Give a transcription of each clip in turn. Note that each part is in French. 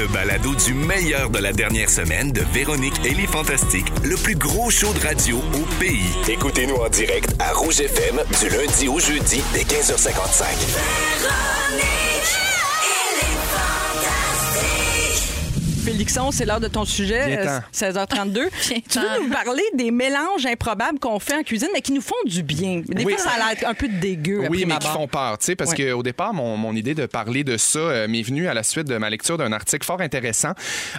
le balado du meilleur de la dernière semaine de Véronique et les Fantastiques, le plus gros show de radio au pays. Écoutez-nous en direct à Rouge FM du lundi au jeudi dès 15h55. Félixon, c'est l'heure de ton sujet, Viens-t'en. euh, 16h32. tu veux nous parler des mélanges improbables qu'on fait en cuisine, mais qui nous font du bien. Des Oui. fois, ça a l'air un peu dégueu. Oui, mais ma qui font peur, tu sais, parce qu'au départ, mon, mon idée de parler de ça euh, m'est venue à la suite de ma lecture d'un article fort intéressant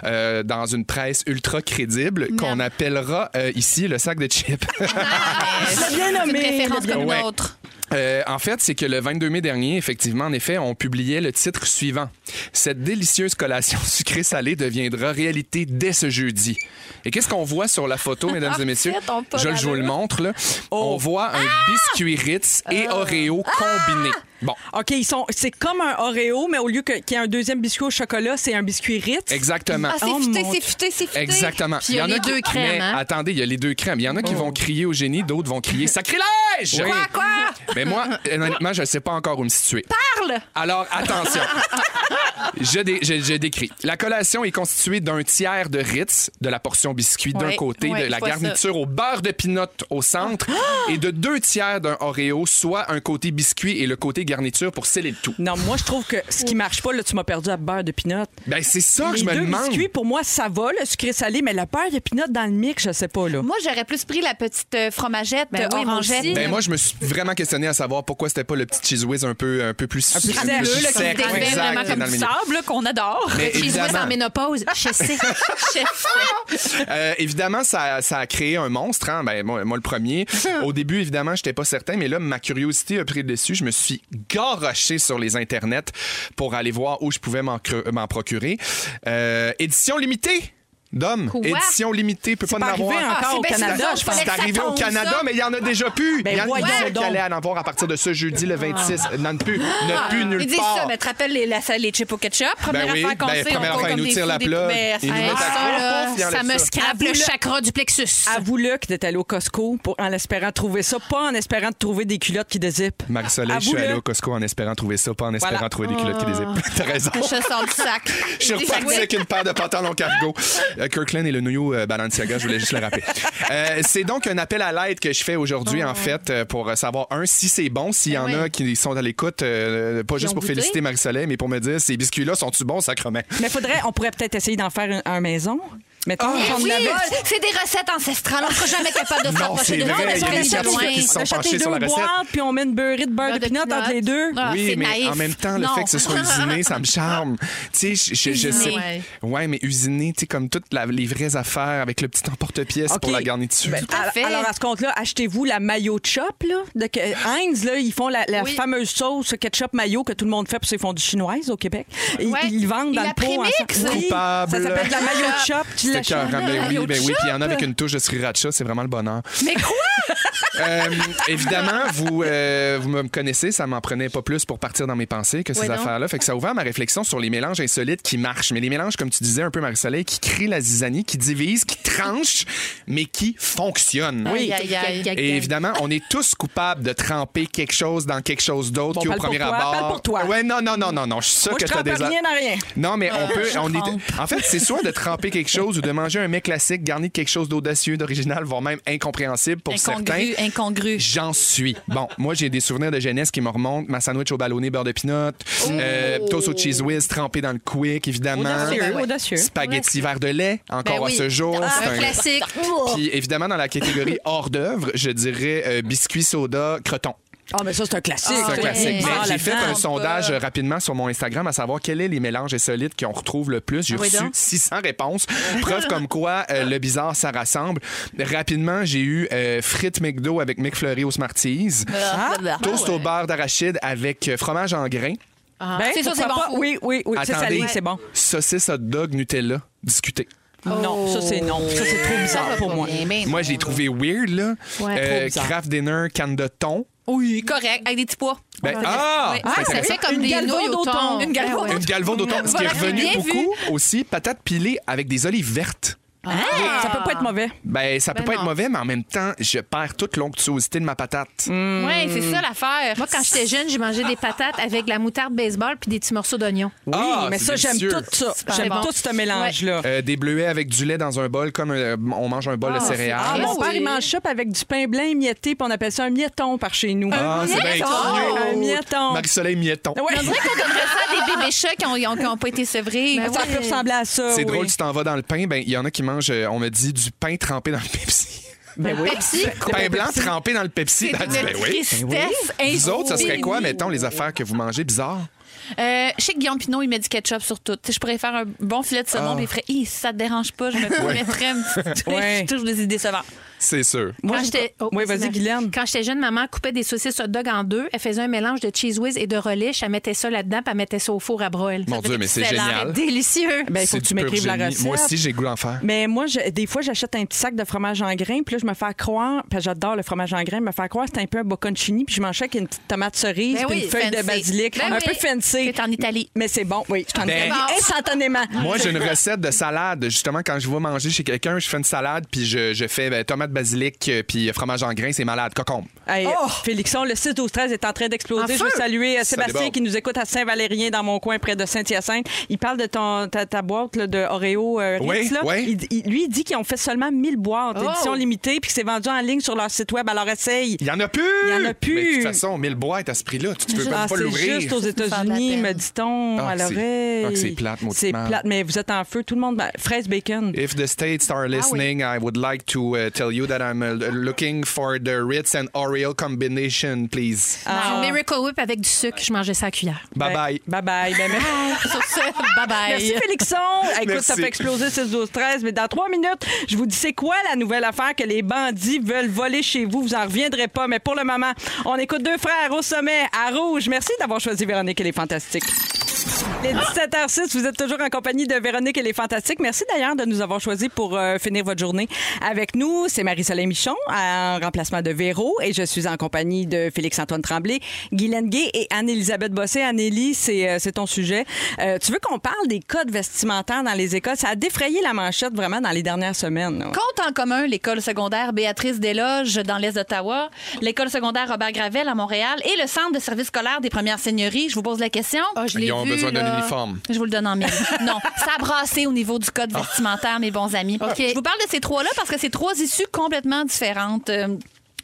euh, dans une presse ultra crédible qu'on appellera euh, ici le sac de chips. C'est bien une nommé. référence le comme Ouais. une autre. Euh, en fait, c'est que le 22 mai dernier, effectivement, en effet, on publiait le titre suivant. Cette délicieuse collation sucrée-salée deviendra réalité dès ce jeudi. Et qu'est-ce qu'on voit sur la photo, mesdames et messieurs? Je, je vous le montre, là. Oh. On voit un biscuit Ritz et Oreo combinés. Bon, OK, ils sont, c'est comme un Oreo, mais au lieu que- qu'il y ait un deuxième biscuit au chocolat, c'est un biscuit Ritz. exactement. Ah, c'est Oh, futé, mon c'est futé, c'est futé. Exactement. Puis il y a les qui- deux crèmes, mais hein? attendez, il y a les deux crèmes. Il y en a qui vont crier au génie, d'autres vont crier sacrilège. Quoi, quoi? Mais moi, honnêtement, je ne sais pas encore où me situer. Parle! Alors, attention. je, dé- je- je décris. La collation est constituée d'un tiers de Ritz, de la portion biscuit d'un Ouais, côté, ouais, de la je vois garniture au beurre de pinot au centre, et de deux tiers d'un Oreo, soit un côté biscuit et le côté garniture pour sceller le tout. Non, moi, je trouve que ce qui marche pas, là, tu m'as perdu à beurre de pinot. Ben, c'est ça que Les je me deux demande. biscuits, pour moi, ça va, le sucré salé, mais le beurre de pinot dans le mix, je sais pas, là. Moi, j'aurais plus pris la petite euh, fromagette Ben oui, moi orangette. aussi. Ben moi, je me suis vraiment questionné à savoir pourquoi c'était pas le petit cheese whiz un peu, un peu plus Un peu un sec, peu là, plus qui sec, exact, vraiment qui est comme dans le du sable là, qu'on adore. Mais Cheese whiz évidemment, en ménopause, je sais. Je sais. euh, évidemment, ça, ça a créé un monstre. Hein? Ben, moi, moi, le premier. Au début, évidemment, j'étais pas certain, mais là, ma curiosité a pris le dessus. Je me suis garoché sur les internets pour aller voir où je pouvais m'en procurer. Euh, édition limitée. Dom, Quoi? édition limitée, peut pas, en arrivé avoir. encore c'est au bien Canada, je pense. C'est arrivé au Canada, mais il y en a déjà plus. Ben il y en il disait donc. qu'il allait en avoir à partir de ce jeudi, le 26. Non, plus, ne plus nulle Ils disent part. ça, mais tu te rappelles les, la, les chips au ketchup? Première Ben oui, affaire qu'on ben, sait, on première ils nous tirent la. Ils nous mettent à ça, me scrape le chakra du plexus. Avoue-le que t'es allé au Costco en espérant trouver ça, pas en espérant de trouver des culottes qui dézippent. Marie-Soleil, je suis Avoue-le. allé au Costco en espérant trouver ça, pas en espérant trouver des culottes qui dézippent. T'as raison. Je sors du sac. Je suis reparti avec une paire de pantalons cargo. Euh, Kirkland et le New euh, Balenciaga, je voulais juste le rappeler. Euh, c'est donc un appel à l'aide que je fais aujourd'hui, en fait, pour savoir, un, si c'est bon, s'il y en a qui sont à l'écoute, pas juste pour goûté? féliciter Marie-Soleil, mais pour me dire, ces biscuits-là sont-tu bons, sacrement? Mais faudrait, on pourrait peut-être essayer d'en faire un, un maison. Mettons, Ah, Oui, c'est des recettes ancestrales. On sera jamais capable de c'est de vrai, ça. On achète les sur deux boîtes, puis on met une beurrée de beurre de de pinot entre les deux. Ah, oui, mais naïf. en même temps, le Non. fait que ce soit usiné, ça me charme. Tu sais, je, je, je sais. Ouais, mais usiné, tu sais, comme toutes la- les vraies affaires avec le petit emporte-pièce pour la garniture. Ben, à alors- fait. Alors, à ce compte-là, achetez-vous la mayo chop, là. De que- Heinz, là, ils font la, la Oui. fameuse sauce ketchup mayo que tout le monde fait pour ses fondues chinoises au Québec. Ils, ils vendent dans le pot. Coupable. Ça s'appelle de la mayo chop. Ben oui, ben oui. Puis il y en a avec une touche de sriracha, c'est vraiment le bonheur. Mais quoi? Euh, évidemment, vous, euh, vous me connaissez, ça m'en prenait pas plus pour partir dans mes pensées que ces Ouais, affaires-là. Fait que ça a ouvert ma réflexion sur les mélanges insolites qui marchent. Mais les mélanges, comme tu disais un peu, Marie-Soleil, qui créent la zizanie, qui divisent, qui tranchent, mais qui fonctionnent. Aïe, aïe, aïe. Et évidemment, on est tous coupables de tremper quelque chose dans quelque chose d'autre Bon, qui, au parle pour premier toi, abord. pour toi. Ouais, non, non, non, non, non. Je suis sûr Moi, que je t'as trempe des. rien dans rien. Non, mais on peut. je On est... En fait, c'est soit de tremper quelque chose ou de manger un mets classique garni de quelque chose d'audacieux, d'original, voire même incompréhensible pour certains. Incongru. J'en suis. Bon, moi, j'ai des souvenirs de jeunesse qui me remontent. Ma sandwich au ballonné beurre de pinot, euh, toast au cheese whiz trempé dans le quick, évidemment. Audacieux, audacieux. Spaghetti verre de lait, encore Ben oui. à ce jour. Ah, C'est un classique. Puis évidemment, dans la catégorie hors d'œuvre, je dirais euh, biscuit soda croton. Ah, mais ça, c'est un classique. C'est un classique. Ah, Mais j'ai fait un sondage euh, rapidement sur mon Instagram à savoir quels sont les mélanges insolites qu'on retrouve le plus. J'ai Ah oui, reçu donc. 600 réponses. Preuve comme quoi euh, le bizarre, ça rassemble. Rapidement, j'ai eu euh, frites McDo avec McFlurry au Smarties. Ah, Toast au beurre d'arachide avec euh, fromage en grains. Ben, C'est ça, pourquoi c'est bon. pas? Oui, oui, oui. C'est salé, c'est bon. Saucisse hot dog Nutella. Discuté. Non, ça, c'est non. Ça, c'est trop bizarre pour moi. Moi, j'ai trouvé weird, là. Euh, Ouais. Kraft Dinner, canne de thon. Oui, correct, avec des petits pois. Ben, ah! Oui. Ah, ça fait comme Une des nouilles thon. Une galvaude Une galvaude d'automne. Ce qui est revenu beaucoup aussi, patates pilées avec des olives vertes. Ça peut pas être mauvais. Ben, ça peut Ben pas non. être mauvais, mais en même temps, je perds toute l'onctuosité de ma patate. Oui, c'est ça l'affaire. Moi, quand j'étais jeune, j'ai mangé des patates avec de la moutarde baseball puis des petits morceaux d'oignon. Oui, Ah, mais c'est ça, j'aime délicieux. tout ça. Super J'aime bon. tout ce mélange-là. Euh, des bleuets avec du lait dans un bol, comme euh, on mange un bol de Ah, céréales. mon oui. père, il mange ça puis avec du pain blanc émietté, puis on appelle ça un mietton par chez nous. Ah, c'est bien cute. un mietton. Marie-Soleil Mietton. Ouais. On dirait qu'on donnerait ça à des bébés chats qui n'ont pas été sevrés. Ben, Ça peut ressembler à ça. C'est oui. drôle, tu t'en vas dans le pain, ben il y en a qui mangent, euh, on me dit, du pain trempé dans le Pepsi. Ben oui. Pepsi. pain blanc trempé dans le Pepsi. C'est Ben, une ben oui. tristesse Vous autres, ça serait quoi, mettons, les affaires que vous mangez bizarres? Euh, je sais que Guillaume Pinot, il met du ketchup sur tout. Je pourrais faire un bon filet de saumon, Ah. puis il ferait, ça te dérange pas, je me mettrais un petit. Je touche des idées décevantes. C'est sûr. Moi, Quand j'étais- oh, oui, vas-y. Guylaine. Quand j'étais jeune, maman coupait des saucisses hot dog en deux. Elle faisait un mélange de cheese whiz et de relish. Elle mettait ça là-dedans, puis elle mettait ça au four à broil. Mon Dieu, mais c'est génial. Délicieux. Ben, il faut que tu m'écrives la recette. Moi aussi, j'ai goût d'en faire. Mais moi, je- des fois, j'achète un petit sac de fromage en grains, puis là, je me fais croire, parce que j'adore le fromage en grains, me faire croire que c'est un peu un bocconcini, puis je ça avec une petite tomate cerise, Ben puis oui, une feuille de basilic, Ben un oui. peu fancy. C'est en Italie. Mais c'est bon, oui. Je t'en Ben- instantanément. Moi, j'ai une recette de salade. Justement, quand je vais manger chez quelqu'un, je fais une salade, puis je, je fais ben, tomate basilic, euh, puis fromage en grains, c'est malade. Cocombe. Hey, Félixon, le 6 12 13 est en train d'exploser. Je veux saluer euh, Ça Sébastien déborde. qui nous écoute à Saint-Valérien dans mon coin près de Saint-Hyacinthe. Il parle de ton, ta, ta boîte là, de Oreo euh, Oui, Ritz, là. oui. Il- il- lui, il dit qu'ils ont fait seulement 1000 boîtes, édition limitée, puis que c'est vendu en ligne sur leur site web. Alors essaye. Il y en a plus! Il y en a plus. Mais de toute façon, 1000 boîtes à ce prix-là, tu peux même Ah, pas c'est l'ouvrir. juste aux États-Unis, me dit-on, Ah, à c'est- l'oreille. ah, que c'est plate, C'est plate, mais vous êtes en feu. Tout le monde, ben, fraise bacon. If the states are listening, I would like to uh, tell you that I'm uh, looking for the Ritz and Oreo combination, please. Ah. Du Miracle Whip avec du sucre. Je mangeais ça à cuillère. Bye bye. Bye bye. Ben, Sur ce, bye bye. Merci Félixon. Écoute, Merci. ça fait exploser 6 12 13 mais dans trois minutes, je vous dis c'est quoi la nouvelle affaire que les bandits veulent voler chez vous, vous en reviendrez pas mais pour le moment, on écoute deux frères au sommet à rouge. Merci d'avoir choisi Véronique elle est fantastique. Les 17h06, vous êtes toujours en compagnie de Véronique et les Fantastiques. Merci d'ailleurs de nous avoir choisis pour euh, finir votre journée avec nous. C'est Marie-Soleil Michon en remplacement de Véro et je suis en compagnie de Félix-Antoine Tremblay, Guylaine Gay et Anne-Élisabeth Bossé. Annélie, c'est euh, c'est ton sujet. Euh, tu veux qu'on parle des codes vestimentaires dans les écoles? Ça a défrayé la manchette vraiment dans les dernières semaines. là. Compte en commun l'école secondaire Béatrice Desloges dans l'Est d'Ottawa, l'école secondaire Robert Gravel à Montréal et le centre de service scolaire des premières seigneuries. Je vous pose la question. Ah, je l'ai Ils ont vu, besoin d'un uniforme. Je vous le donne en mille. Non, ça a brassé au niveau du code vestimentaire, mes bons amis. Je vous parle de ces trois-là parce que c'est trois issues complètement différentes. Euh,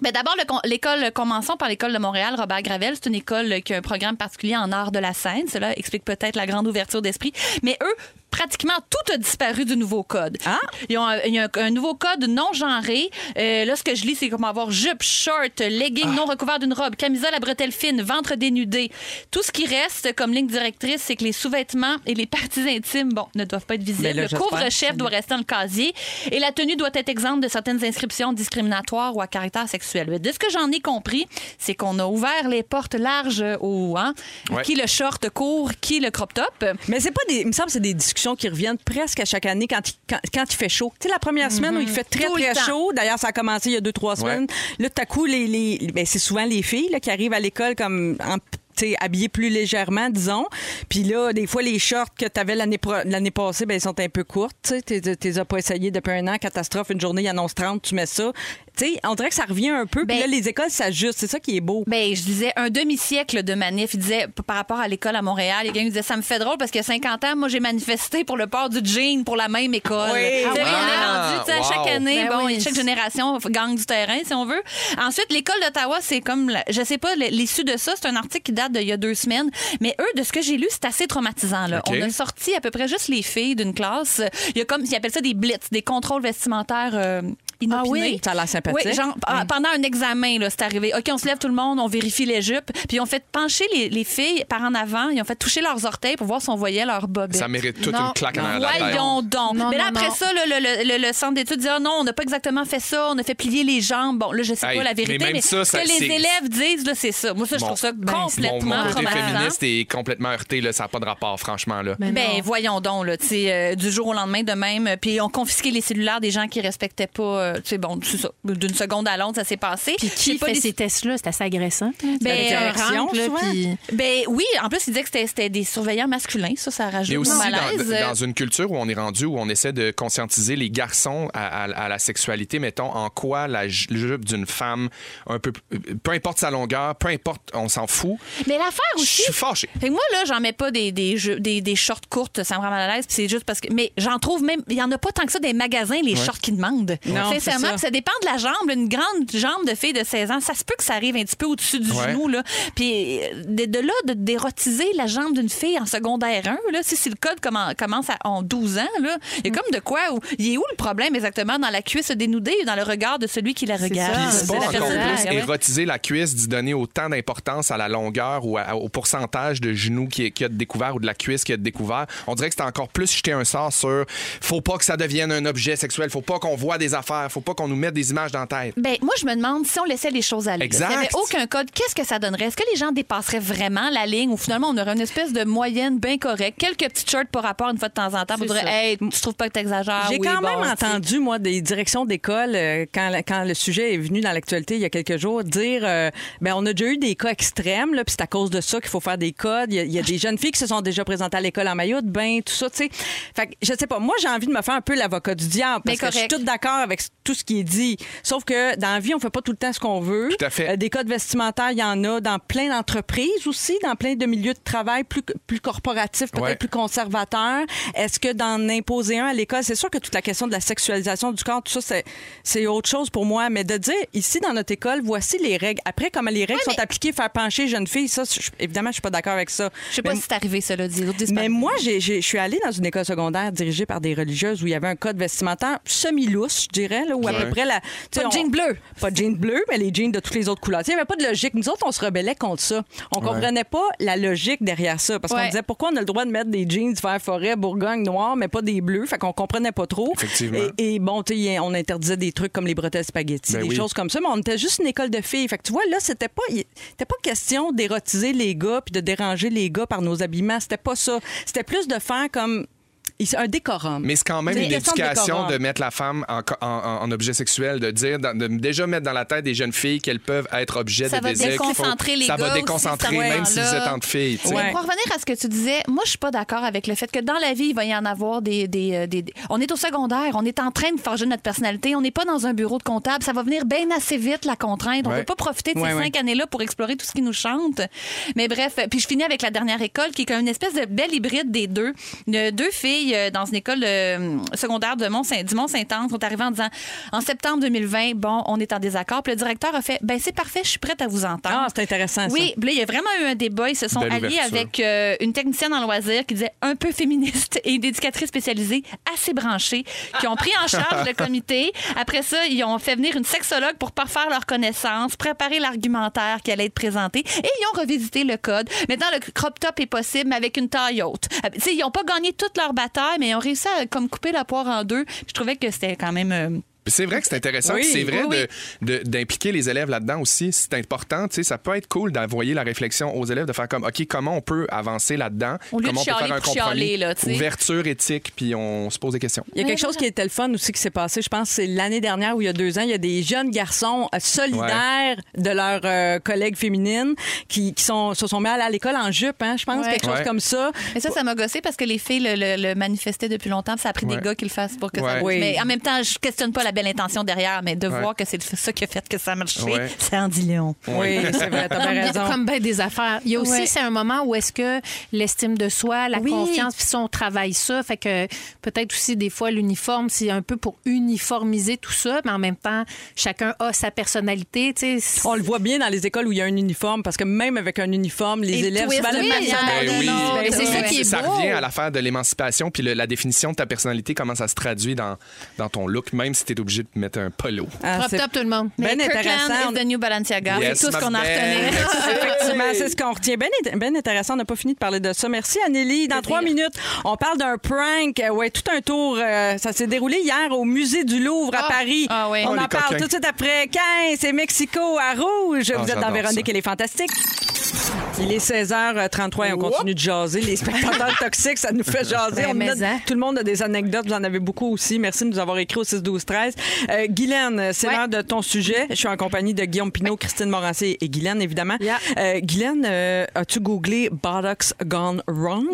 ben D'abord, l'école, commençons par l'école de Montréal, Robert Gravel. C'est une école qui a un programme particulier en art de la scène. Cela explique peut-être la grande ouverture d'esprit. Mais eux, pratiquement tout a disparu du nouveau code. Ah? Ils ont un, il y a un, un nouveau code non genré. Euh, là, ce que je lis, c'est comme avoir jupe, short, legging non recouvert d'une robe, camisole à bretelles fines, ventre dénudé. Tout ce qui reste comme ligne directrice, c'est que les sous-vêtements et les parties intimes, bon, ne doivent pas être visibles. Là, le couvre-chef doit rester dans le casier et la tenue doit être exempte de certaines inscriptions discriminatoires ou à caractère sexuel. Mais De ce que j'en ai compris, c'est qu'on a ouvert les portes larges au hein, Ouais. qui le short court, qui le crop top. Mais c'est pas des. Il me semble que c'est des discussions qui reviennent presque à chaque année quand il, quand, quand il fait chaud. Tu sais, la première semaine où il fait très, Tout très chaud. D'ailleurs, ça a commencé il y a deux, trois semaines. Là, tout à coup, les, les, ben, c'est souvent les filles là, qui arrivent à l'école comme en tu sais, habillées plus légèrement, disons. Puis là, des fois, les shorts que tu avais l'année, pro- l'année passée, ben, ils sont un peu courtes. Tu les as pas essayés depuis un an. Catastrophe, une journée, il annonce 30, tu mets ça. Tu sais, on dirait que ça revient un peu. Puis Ben- là, les écoles s'ajustent. C'est ça qui est beau. Ben, je disais un demi-siècle de manif. Il disait, par rapport à l'école à Montréal, il y a quelqu'un qui disait, ça me fait drôle parce qu'il y a 50 ans, moi, j'ai manifesté pour le port du jean pour la même école. Oui. Ah on est ouais. rendu, chaque année, Ben bon, oui. chaque génération gagne du terrain, si on veut. Ensuite, l'école d'Ottawa, c'est comme, la- je sais pas, l'issue de ça, c'est un article qui date d'il y a deux semaines, mais eux, de ce que j'ai lu, c'est assez traumatisant, là. On a sorti à peu près juste les filles d'une classe. Il y a comme, ils appellent ça des blitz, des contrôles vestimentaires, euh, Ah oui, ça a l'air sympathique. Oui, genre, ah, pendant un examen, là, c'est arrivé. OK, on se lève tout le monde, on vérifie les jupes. Puis ils ont fait pencher les, les filles par en avant. Ils ont fait toucher leurs orteils pour voir si on voyait leurs bobettes. Ça mérite toute Non. une claque en arrière de la tête. Voyons donc. Non, Mais là, non, après non. ça, là, le, le- le- le centre d'études dit Ah non, on n'a pas exactement fait ça, on a fait plier les jambes. Bon, là, je sais Hey, pas la vérité, mais mais, même ça, ce ça, que les c'est- élèves disent, là, c'est ça. Moi, ça, je Bon. trouve ça Ben, complètement mon côté féministe est complètement heurté, là, ça n'a pas de rapport, franchement. Là. Ben Ben voyons donc là, tu sais, euh, du jour au lendemain de même, euh, puis on confisqué les cellulaires des gens qui respectaient pas euh, tu sais, bon, c'est ça. D'une seconde à l'autre, ça s'est passé. Puis qui pas fait des- ces tests-là? C'est assez agressant. Ben, rentre, là, puis- Ben oui, en plus, il disait que c'était- c'était des surveillants masculins. Ça, ça rajoute Mais aussi dans, malaise. dans une culture où on est rendu, où on essaie de conscientiser les garçons à, à- à la sexualité, mettons, en quoi la ju- jupe d'une femme, un peu, peu importe sa longueur, peu importe, on s'en fout. Mais l'affaire Je aussi. suis fâché. Fait que moi, là, j'en mets pas des, des, jeux- des, des shorts courtes, ça me rend mal à l'aise, puis c'est juste parce que. Mais j'en trouve même. Il y en a pas tant que ça des magasins, les shorts qui demandent. Non, Sincèrement, ça. ça dépend de la jambe. Une grande jambe de fille de 16 ans, ça se peut que ça arrive un petit peu au-dessus du Ouais. genou, là. Puis euh, de, de là, de d'érotiser la jambe d'une fille en secondaire 1, là, si, si le code commen- commence à en 12 ans, là, il y a comme de quoi. Où, il est où le problème exactement? Dans la cuisse dénudée ou dans le regard de celui qui la regarde? c'est pas encore plus érotiser la cuisse, d'y donner autant d'importance à la longueur ou à- au pourcentage de genoux qui, qui a de découvert ou de la cuisse qui a de découvert. On dirait que c'est encore plus jeter un sort sur faut pas que ça devienne un objet sexuel, faut pas qu'on voit des affaires, faut pas qu'on nous mette des images dans la tête. Ben, moi, je me demande si on laissait les choses aller. Exact. S'il n'y avait aucun code, qu'est-ce que ça donnerait? Est-ce que les gens dépasseraient vraiment la ligne ou finalement on aurait une espèce de moyenne bien correcte? Quelques petites shirts par rapport une fois de temps en temps. Direz, ça. hey, tu trouves pas que t'exagères? J'ai Oui, quand bon, même entendu, moi, des directions d'école, euh, quand, quand le sujet est venu dans l'actualité il y a quelques jours, dire euh, ben on a déjà eu des cas extrêmes, là, puis c'est à cause de ça qu'il faut faire des codes. Il y a, il y a des jeunes filles qui se sont déjà présentées à l'école en maillot de bain, tout ça, tu sais. Fait que, je sais pas, moi, j'ai envie de me faire un peu l'avocat du diable, parce Mais que je suis toute d'accord avec tout ce qui est dit. Sauf que dans la vie, on fait pas tout le temps ce qu'on veut. Tout à fait. Euh, des codes vestimentaires, il y en a dans plein d'entreprises aussi, dans plein de milieux de travail plus, plus corporatifs, peut-être Ouais. plus conservateurs. Est-ce que d'en imposer un à l'école, c'est sûr que toute la question de la sexualisation du corps, tout ça, c'est, c'est autre chose pour moi. Mais de dire, ici, dans notre école, voici les règles. Après, comment les règles Ouais, sont appliquées, faire pencher les jeunes filles, ça, je- évidemment, je suis pas d'accord avec ça. Je sais pas Mais- si c'est arrivé, dis- dis- mais moi, je suis allée dans une école secondaire dirigée par des religieuses où il y avait un code vestimentaire semi-lousse, je dirais, là, où à Ouais. peu près la. Pas de on- jeans bleus. Pas de jeans bleus, mais les jeans de toutes les autres couleurs. Il n'y avait pas de logique. Nous autres, on se rebellait contre ça. On comprenait pas la logique derrière ça. Parce qu'on disait pourquoi on a le droit de mettre des jeans vert forêt, bourgogne, noir, mais pas des bleus? Fait qu'on comprenait pas trop. Effectivement. Et, et bon, tu sais, on interdisait des trucs comme les bretelles spaghetti, Ben des oui. choses comme ça. Mais on était juste une école de filles. Fait que tu vois, là, c'était pas, c'était pas question d'érotiser les gars puis de déranger les gars par nos habillements. C'était pas ça. C'était plus de faire comme un décorum. Mais c'est quand même C'est une une question de éducation de mettre la femme en, en- en- en objet sexuel, de dire, de déjà mettre dans la tête des jeunes filles qu'elles peuvent être objet Ça de va désir. qu'il faut- déconcentrer les Ça gars va aussi, déconcentrer, ce même si vous êtes entre filles. Ouais. Pour revenir à ce que tu disais, moi, je suis pas d'accord avec le fait que dans la vie, il va y en avoir des, des, euh, des- des- On est au secondaire, on est en train de forger notre personnalité, on n'est pas dans un bureau de comptable. Ça va venir bien assez vite, la contrainte. On ne Ouais. peut pas profiter de ces Ouais, cinq années-là pour explorer tout ce qui nous chante. Mais bref, puis je finis avec la dernière école, qui est comme une espèce de belle hybride des deux. De deux filles euh, dans une école euh, secondaire de Mont du Mont-Saint-Anne sont arrivées en disant en septembre 2020, bon, on est en désaccord. Puis le directeur a fait, ben c'est parfait, je suis prête à vous entendre. Ah, c'est intéressant, ça. Oui, là, il y a vraiment eu un débat. Ils se sont Belle alliés ouverture. avec euh, une technicienne en loisirs qui disait un peu féministe et une éducatrice spécialisée assez branchée qui ont pris en charge le comité. Après ça, ils ont fait venir une sexologue pour parfaire leurs connaissances, préparer l'argumentaire qui allait être présenté et ils ont revisité le code. Maintenant, le crop top est possible, mais avec une taille haute. Euh, tu sais, ils n'ont pas gagné toute leur bataille, mais ils ont réussi à comme couper la poire en deux. Je trouvais que c'était quand même... C'est vrai que c'est intéressant. Oui, c'est vrai oui, de- de- d'impliquer les élèves là-dedans aussi. C'est important. tu sais, Ça peut être cool d'envoyer la réflexion aux élèves, de faire comme, OK, comment on peut avancer là-dedans? Comment on peut faire un compromis? chialer, là. Ouverture éthique, puis on se pose des questions. Il y a quelque chose qui était le fun aussi qui s'est passé, je pense, c'est l'année dernière ou il y a deux ans, il y a des jeunes garçons euh, solidaires de leurs euh, collègues féminines qui, qui sont, se sont mis à aller à l'école en jupe, hein, je pense, Ouais. quelque chose Ouais. comme ça. Mais ça, ça m'a gossé parce que les filles le, le- le manifestaient depuis longtemps. Ça a pris Ouais. des gars qui le fassent pour que ça Ouais. marche. Oui. Mais en même temps, je questionne pas la belle intention derrière, mais de Ouais. voir que c'est ça qui a fait que ça a marché, Ouais. c'est en dit. Oui, c'est vrai, t'as bien raison. comme ben des affaires. Il y a aussi, Ouais. c'est un moment où est-ce que l'estime de soi, la Oui. confiance, puis ça, on travaille ça. Fait que peut-être aussi, des fois, l'uniforme, c'est un peu pour uniformiser tout ça, mais en même temps, chacun a sa personnalité. On le voit bien dans les écoles où il y a un uniforme, parce que même avec un uniforme, les Et élèves, souvent, manière. personnalité- Ben oui. non, Mais c'est ça qui est ça beau. revient à l'affaire de l'émancipation, puis le- la définition de ta personnalité, comment ça se traduit dans, dans ton look, même si tu obligé de mettre un polo. Ah, Crop top, tout le monde. Ben Mais intéressant. Kirkland is the new Balenciaga. Yes, c'est tout ce qu'on a retenu. Effectivement, c'est ce qu'on retient. Bien ben intéressant. On n'a pas fini de parler de ça. Merci, Anneli. Dans trois minutes, on parle d'un prank. Euh, Ouais, tout un tour. euh, ça s'est déroulé hier au Musée du Louvre à Ah. Paris. Ah oui. On Oh, en parle coquins. tout de suite après 15. C'est Mexico à Rouge. Ah, Vous êtes dans Véronique ça. et les Fantastiques. Il est 16h33 et on continue de jaser. Les spectateurs toxiques, ça nous fait jaser. Ben, On a- hein. tout le monde a des anecdotes. Vous en avez beaucoup aussi. Merci de nous avoir écrit au 6 12 13 euh, Guylaine, c'est Ouais. l'heure de ton sujet. Je suis en compagnie de Guillaume Pinot, Christine Morancé et Guylaine, évidemment. Yeah. Euh, Guylaine, euh, as-tu googlé Botox Gone Wrong?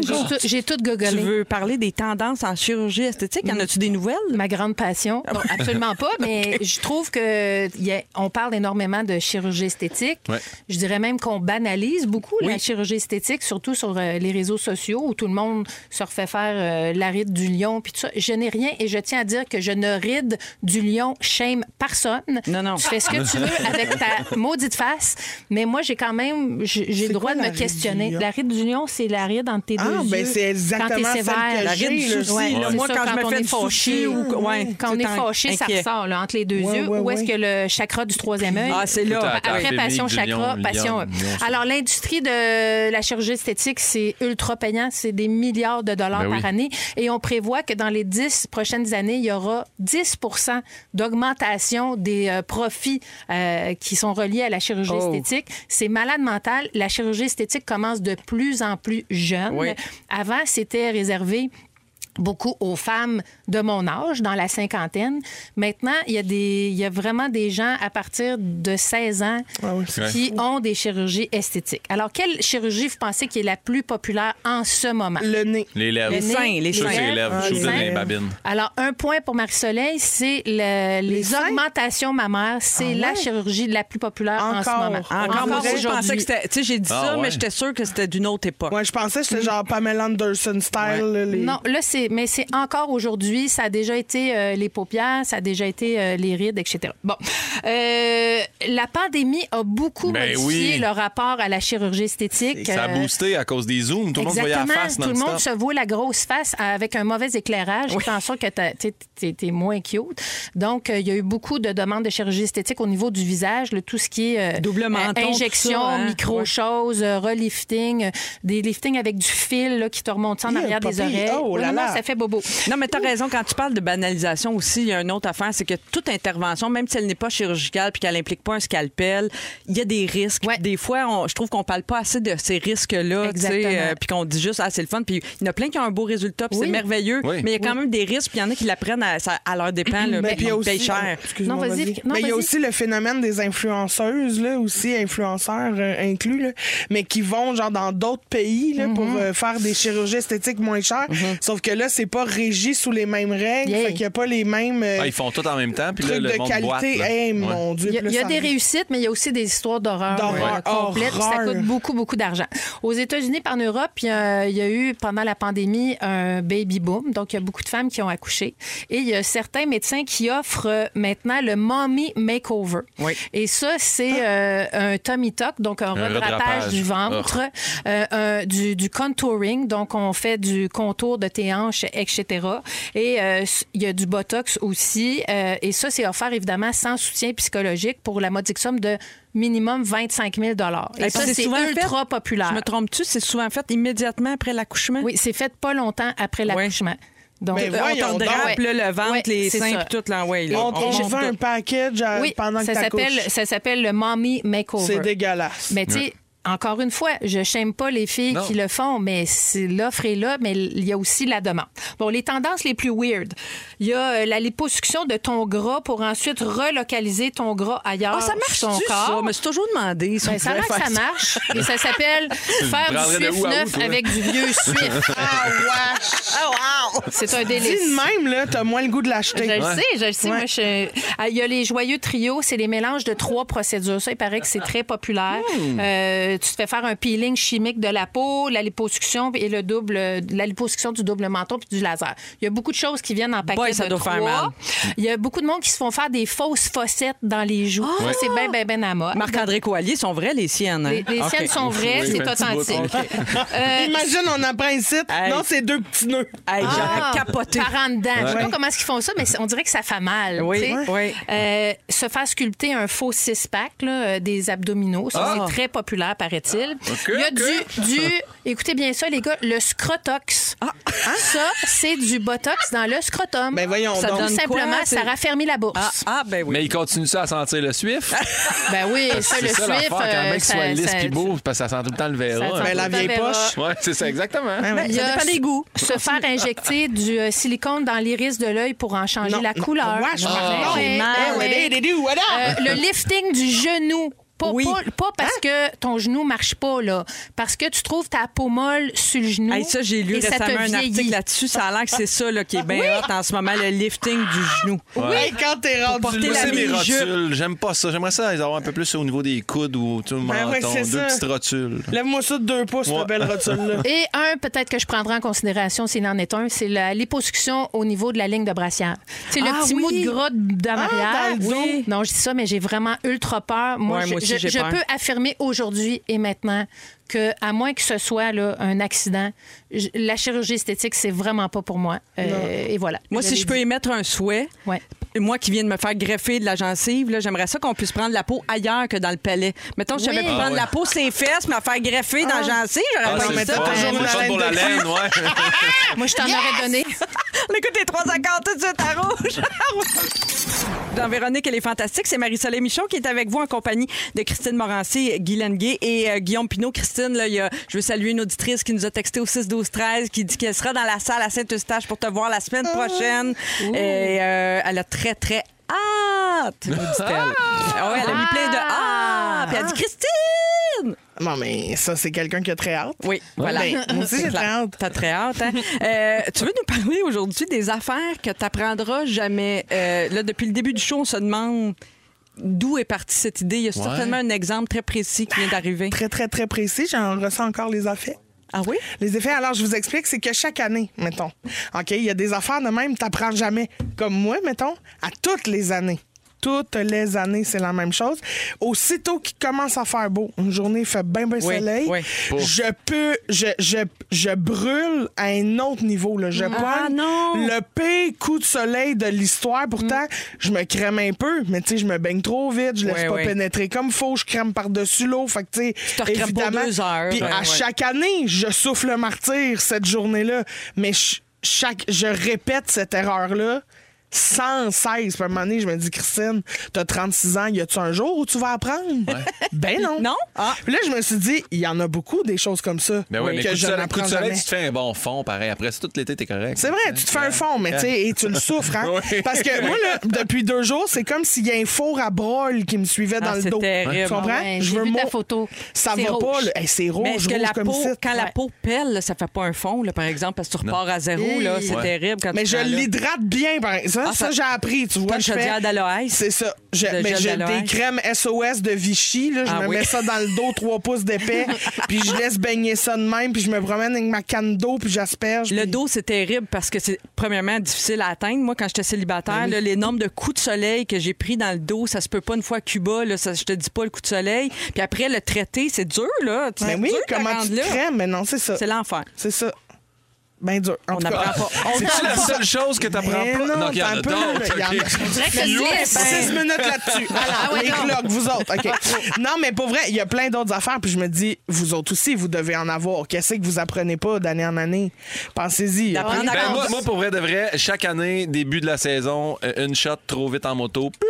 J'ai tout- tout Tu veux parler des tendances en chirurgie esthétique? En a-tu des nouvelles? Ma grande passion. Non, absolument pas, mais je trouve que il y a- on parle énormément de chirurgie esthétique. Ouais. Je dirais même qu'on banalise beaucoup la chirurgie esthétique, surtout sur euh, les réseaux sociaux où tout le monde se refait faire euh, la ride du lion puis tout ça. Je n'ai rien et je tiens à dire que je ne ride du lion shame personne. Non, non. Tu fais ce que tu veux avec ta maudite face, mais moi j'ai quand même j'ai le droit quoi de la me ride questionner. du lion? La ride du lion, c'est la ride entre tes Ah, deux ben yeux. c'est exactement quand t'es celle sévère. que La ride du j'ai, là. souci. Ouais, là. c'est Moi, ça, quand, je me fais ou. Ouais, quand on est fâché, ça ressort là, entre les deux Ouais, yeux. ouais, Où est-ce ouais. que le chakra du troisième œil? Ah, c'est là. Après passion chakra, passion. Alors l'industrie de la chirurgie esthétique, c'est ultra payant, c'est des milliards de dollars Ben par année et on prévoit que dans les dix prochaines années, il y aura 10 d'augmentation des euh, profits euh, qui sont reliés à la chirurgie Oh. esthétique. C'est malade mental. La chirurgie esthétique commence de plus en plus jeune. Oui. Avant, c'était réservé beaucoup aux femmes de mon âge, dans la cinquantaine. Maintenant, il y a, des, il y a vraiment des gens à partir de 16 ans Ah oui, qui ont des chirurgies esthétiques. Alors, quelle chirurgie vous pensez qui est la plus populaire en ce moment? Le nez. Les lèvres. Les Le nez, seins, les les Ça, seins. les lèvres. Ah, Je les vous donne les lèvres. babines. Alors, un point pour Marie-Soleil, c'est le- les, augmentations mammaires. C'est Ah la chirurgie la plus populaire en ce Encore. moment. Encore, moi aussi, je pensais aujourd'hui. que c'était. Tu sais, j'ai dit Ah, ça, ouais. mais j'étais sûre que c'était d'une autre époque. Ouais, je pensais que c'était genre Pamela Anderson style. les- Non, là, c'est, mais c'est encore aujourd'hui. Ça a déjà été euh, les paupières, ça a déjà été euh, les rides, etc. Bon. Euh, la pandémie a beaucoup Ben modifié oui. le rapport à la chirurgie esthétique. Ça a boosté à cause des zooms. Tout le monde voyait la face Tout le monde se voit la grosse face avec un mauvais éclairage en sorte que t'es- moins cute. Donc, euh, il y a eu beaucoup de demandes de chirurgie esthétique au niveau du visage, le, tout ce qui est euh, Double menton, injection, hein? micro-choses, euh, relifting, des liftings avec du fil là, qui te remonte en arrière des oreilles. Oh Oui, là là. Ça fait bobo. Non, mais tu as raison. Quand tu parles de banalisation aussi, il y a une autre affaire, c'est que toute intervention, même si elle n'est pas chirurgicale puis qu'elle n'implique pas un scalpel, il y a des risques. Ouais. Des fois, on- je trouve qu'on parle pas assez de ces risques-là. euh, puis qu'on dit juste, ah, c'est le fun. Puis il y en a plein qui ont un beau résultat, puis Oui. c'est merveilleux. Oui. Mais il y a quand même des risques, puis il y en a qui l'apprennent à, leur dépens, là, Mais puis aussi, payent cher. Non, Mais il y a aussi le phénomène des influenceuses, là, aussi influenceurs euh, inclus, là, mais qui vont genre dans d'autres pays là, pour Mm-hmm. euh, faire des chirurgies esthétiques moins chères. Sauf que là, c'est pas régi sous les mêmes règles, Yeah. fait qu'il y a pas les mêmes euh, Ah, ils font tout en même temps, puis là, le de monde qualité. boite. là. Hey, Ouais. mon Dieu, Il y a, là, y des réussites, mais il y a aussi des histoires d'horreur D'horreur. euh, complètes. Ça coûte beaucoup, beaucoup d'argent. Aux États-Unis, par en Europe, il y, a, il y a eu, pendant la pandémie, un baby boom. Donc, il y a beaucoup de femmes qui ont accouché. Et il y a certains médecins qui offrent euh, maintenant le mommy makeover. Oui. Et ça, c'est euh, un tummy tuck, donc un, redrapage redrapage. du ventre, euh, un- du, du contouring, donc on fait du contour de tes hanches, etc. Et euh, il y a du botox aussi. euh, et ça, c'est offert évidemment sans soutien psychologique pour la modique somme de minimum 25 000 Et Et ça, c'est souvent ultra fait- populaire. Je me trompe-tu? C'est souvent fait immédiatement après l'accouchement? Oui, c'est fait pas longtemps après Oui. l'accouchement. Donc, Mais Euh, On te drape le ventre, Ouais, les seins, puis tout là, ouais, là. On, On vend un package euh, oui, pendant que ça s'appelle, t'accouches. ça s'appelle le mommy makeover. C'est dégueulasse. Mais tu sais, encore une fois, je n'aime pas les filles Non. qui le font, mais c'est- l'offre est là, mais il y a aussi la demande. Bon, les tendances les plus weird. Il y a euh, la liposuction de ton gras pour ensuite relocaliser ton gras ailleurs Ah, ça marche sur ton ça? corps. Mais c'est toujours demandé. si Ben, on ça ça marche. Et ça s'appelle faire du où, neuf avec du vieux suif. Ah, wesh! Oh, C'est un Dis délice. de même, là, t'as moins le goût de l'acheter. Je le Ouais. sais, je le sais. Moi, je- Ah, Il y a les joyeux trios, c'est les mélanges de trois procédures. Ça, il paraît que c'est très populaire. Hmm. Euh, tu te fais faire un peeling chimique de la peau, la liposuction et le double, la liposuction du double menton puis du laser. Il y a beaucoup de choses qui viennent en paquet Boy, ça de doit faire trois. mal. Il y a beaucoup de monde qui se font faire des fausses fossettes dans les joues. Ça, c'est bien, bien, bien à mode. Marc-André Coallier sont vraies, les siennes. hein? Les, siennes sont vraies, Oui, c'est authentique. Euh, Imagine, on apprend ici. Hey. Non, c'est deux petits nœuds. Hey, ah, J'aurais capoté. Par en dedans. Je sais pas Ouais. comment est-ce qu'ils font ça, mais on dirait que ça fait mal. Oui, oui. Euh, se faire sculpter un faux six-pack, euh, des abdominaux, ça, Ah. c'est très populaire, paraît-il. Il y a du, du, écoutez bien ça, les gars, le scrotox. Ça, c'est du botox dans le scrotum. Ben voyons Ça donc. donne Tout simplement, quoi, ça raffermit la bourse. Ah, ah, ben oui. Mais il continue ça à sentir le suif. Ben oui, ça, le ça l'affaire, quand euh, même qu'il soit lisse puis beau, parce que ça sent tout le temps le verra. sent Ben, la vieille poche. Ouais, c'est ça, exactement. Ben ouais. Il y a Ça dépend des goûts. Se faire injecter du euh, silicone dans l'iris de l'œil pour en changer Non, la couleur. Ah. Euh, le lifting du genou. Pas, Oui. pas- pas parce que ton genou marche pas, là. Parce que tu trouves ta peau molle sur le genou. Hey, ça, j'ai lu récemment un vieillit. article là-dessus. Ça a l'air que c'est ça là, qui est bien hot en ce moment, le lifting du genou. Oui, quand t'es rendu porter là. la Moi, c'est mes rotules. J'aime pas ça. J'aimerais ça les avoir un peu plus au niveau des coudes ou tout le Ben ouais, deux ça. petites rotules. Lève-moi ça de deux pouces, Ouais. cette belle rotule-là. Et un, peut-être que je prendrai en considération s'il en est un, c'est la liposuction au niveau de la ligne de brassière. C'est le Ah petit oui. mot de gras d'en Ah, dos. Oui. Non, je dis ça, mais j'ai vraiment ultra peur. Moi, Ouais, je, moi aussi, je- peux affirmer aujourd'hui et maintenant que, à moins que ce soit là, un accident, je- la chirurgie esthétique, c'est vraiment pas pour moi. Euh, et voilà. Moi, si je peux émettre un souhait, Ouais. Moi qui viens de me faire greffer de la gencive, là, j'aimerais ça qu'on puisse prendre la peau ailleurs que dans le palais. Mettons, je Oui. savais Ah prendre ouais. la peau ses fesses, me faire greffer dans la gencive, j'aurais Ah, pas ça. toujours la laine ouais. Moi, je t'en aurais donné. On écoute les 350 tout de suite à rouge. Dans Véronique, elle est fantastique. C'est Marie-Soleil Michon qui est avec vous en compagnie de Christine Morancy, Guy Lenguet et euh, Guillaume Pinot. Christine, là, il y a- je veux saluer une auditrice qui nous a texté au 6 12 13 qui dit qu'elle sera dans la salle à Saint-Eustache pour te voir la semaine prochaine. Et euh, elle a très, très hâte, nous dit-elle. Ah ouais, elle a mis plein de ah. Puis elle dit Christine! Non, mais ça, c'est quelqu'un qui a très hâte. Oui, voilà. Ben, moi aussi, j'ai très hâte. T'as très hâte, hein? Euh, tu veux nous parler aujourd'hui des affaires que tu apprendras jamais? Euh, là, depuis le début du show, on se demande d'où est partie cette idée. Il y a certainement un exemple très précis qui vient d'arriver. Très, très, très précis. J'en ressens encore les effets. Ah oui? Les effets, alors je vous explique, c'est que chaque année, mettons, OK, il y a des affaires de même, t'apprends jamais. Comme moi, mettons, à toutes les années. Toutes les années, c'est la même chose. Aussitôt qu'il commence à faire beau, une journée fait bien, bien Oui, soleil, oui. je peux, je, je, je brûle à un autre niveau. Là. Je Ah, non! le pire coup de soleil de l'histoire. Pourtant, je me crème un peu, mais tu sais, je me baigne trop vite, je laisse Oui, pas oui. pénétrer comme faut, je crème par-dessus l'eau. Fait que, tu sais, évidemment. deux heures, Puis ben, à ouais. chaque année, je souffle le martyr cette journée-là, mais ch- chaque, je répète cette erreur-là sans cesse. Puis à un moment donné, je me dis, Christine, t'as 36 ans, y a-tu un jour où tu vas apprendre? Ben non. Non? Ah. Puis là, je me suis dit, il y en a beaucoup des choses comme ça Ben mais que coup de je soleil, n'apprends coup de soleil, jamais. tu te fais un bon fond, pareil. Après, tout l'été, t'es correct. C'est vrai, tu te fais un fond, mais tu sais, et tu le souffres, hein? Oui. Parce que moi, là, depuis deux jours, c'est comme s'il y a un four à broil qui me suivait dans Ah, le c'est dos. terrible. Tu comprends? Ah ouais, j'ai vu ta photo. Ça va pas, rouge. là. Hey, c'est rouge, Mais est-ce que rouge la comme peau, quand la peau pèle, là, ça fait pas un fond, là, par exemple, parce que tu repars à zéro, là, c'est terrible Mais je l'hydrate bien, par exemple. Ça, Ah, ça, j'ai appris, tu vois. Une chaudière d'aloès? C'est ça. Je- De mais j'ai des crèmes SOS de Vichy. Là, je Ah me oui. mets ça dans le dos, 3 pouces d'épais, puis je laisse baigner ça de même, puis je me promène avec ma canne d'eau, puis j'asperge. Le puis- dos, c'est terrible parce que c'est premièrement difficile à atteindre. Moi, quand j'étais Ben célibataire, là, les nombres de coups de soleil que j'ai pris dans le dos, ça se peut pas une fois à Cuba. Là, ça, je te dis pas le coup de soleil. Puis après, le traité, c'est dur. là. Ben C'est oui, dur comment tu te crèmes? Mais non, c'est ça. C'est l'enfer. C'est ça. Ben dur. En On n'apprend pas. C'est la seule chose que t'apprends Mais pas? non, il y en t'as a un peu, d'autres. là, il y en a- ok. On dirait que le Yo, slip, six ben, minutes là-dessus. Ah les cloques, vous autres. OK. Non, mais pour vrai, il y a plein d'autres affaires. Puis je me dis, vous autres aussi, vous devez en avoir. Qu'est-ce que vous apprenez pas d'année en année? Pensez-y. Ben, moi, moi, pour vrai de vrai, chaque année, début de la saison, euh, une shot trop vite en moto.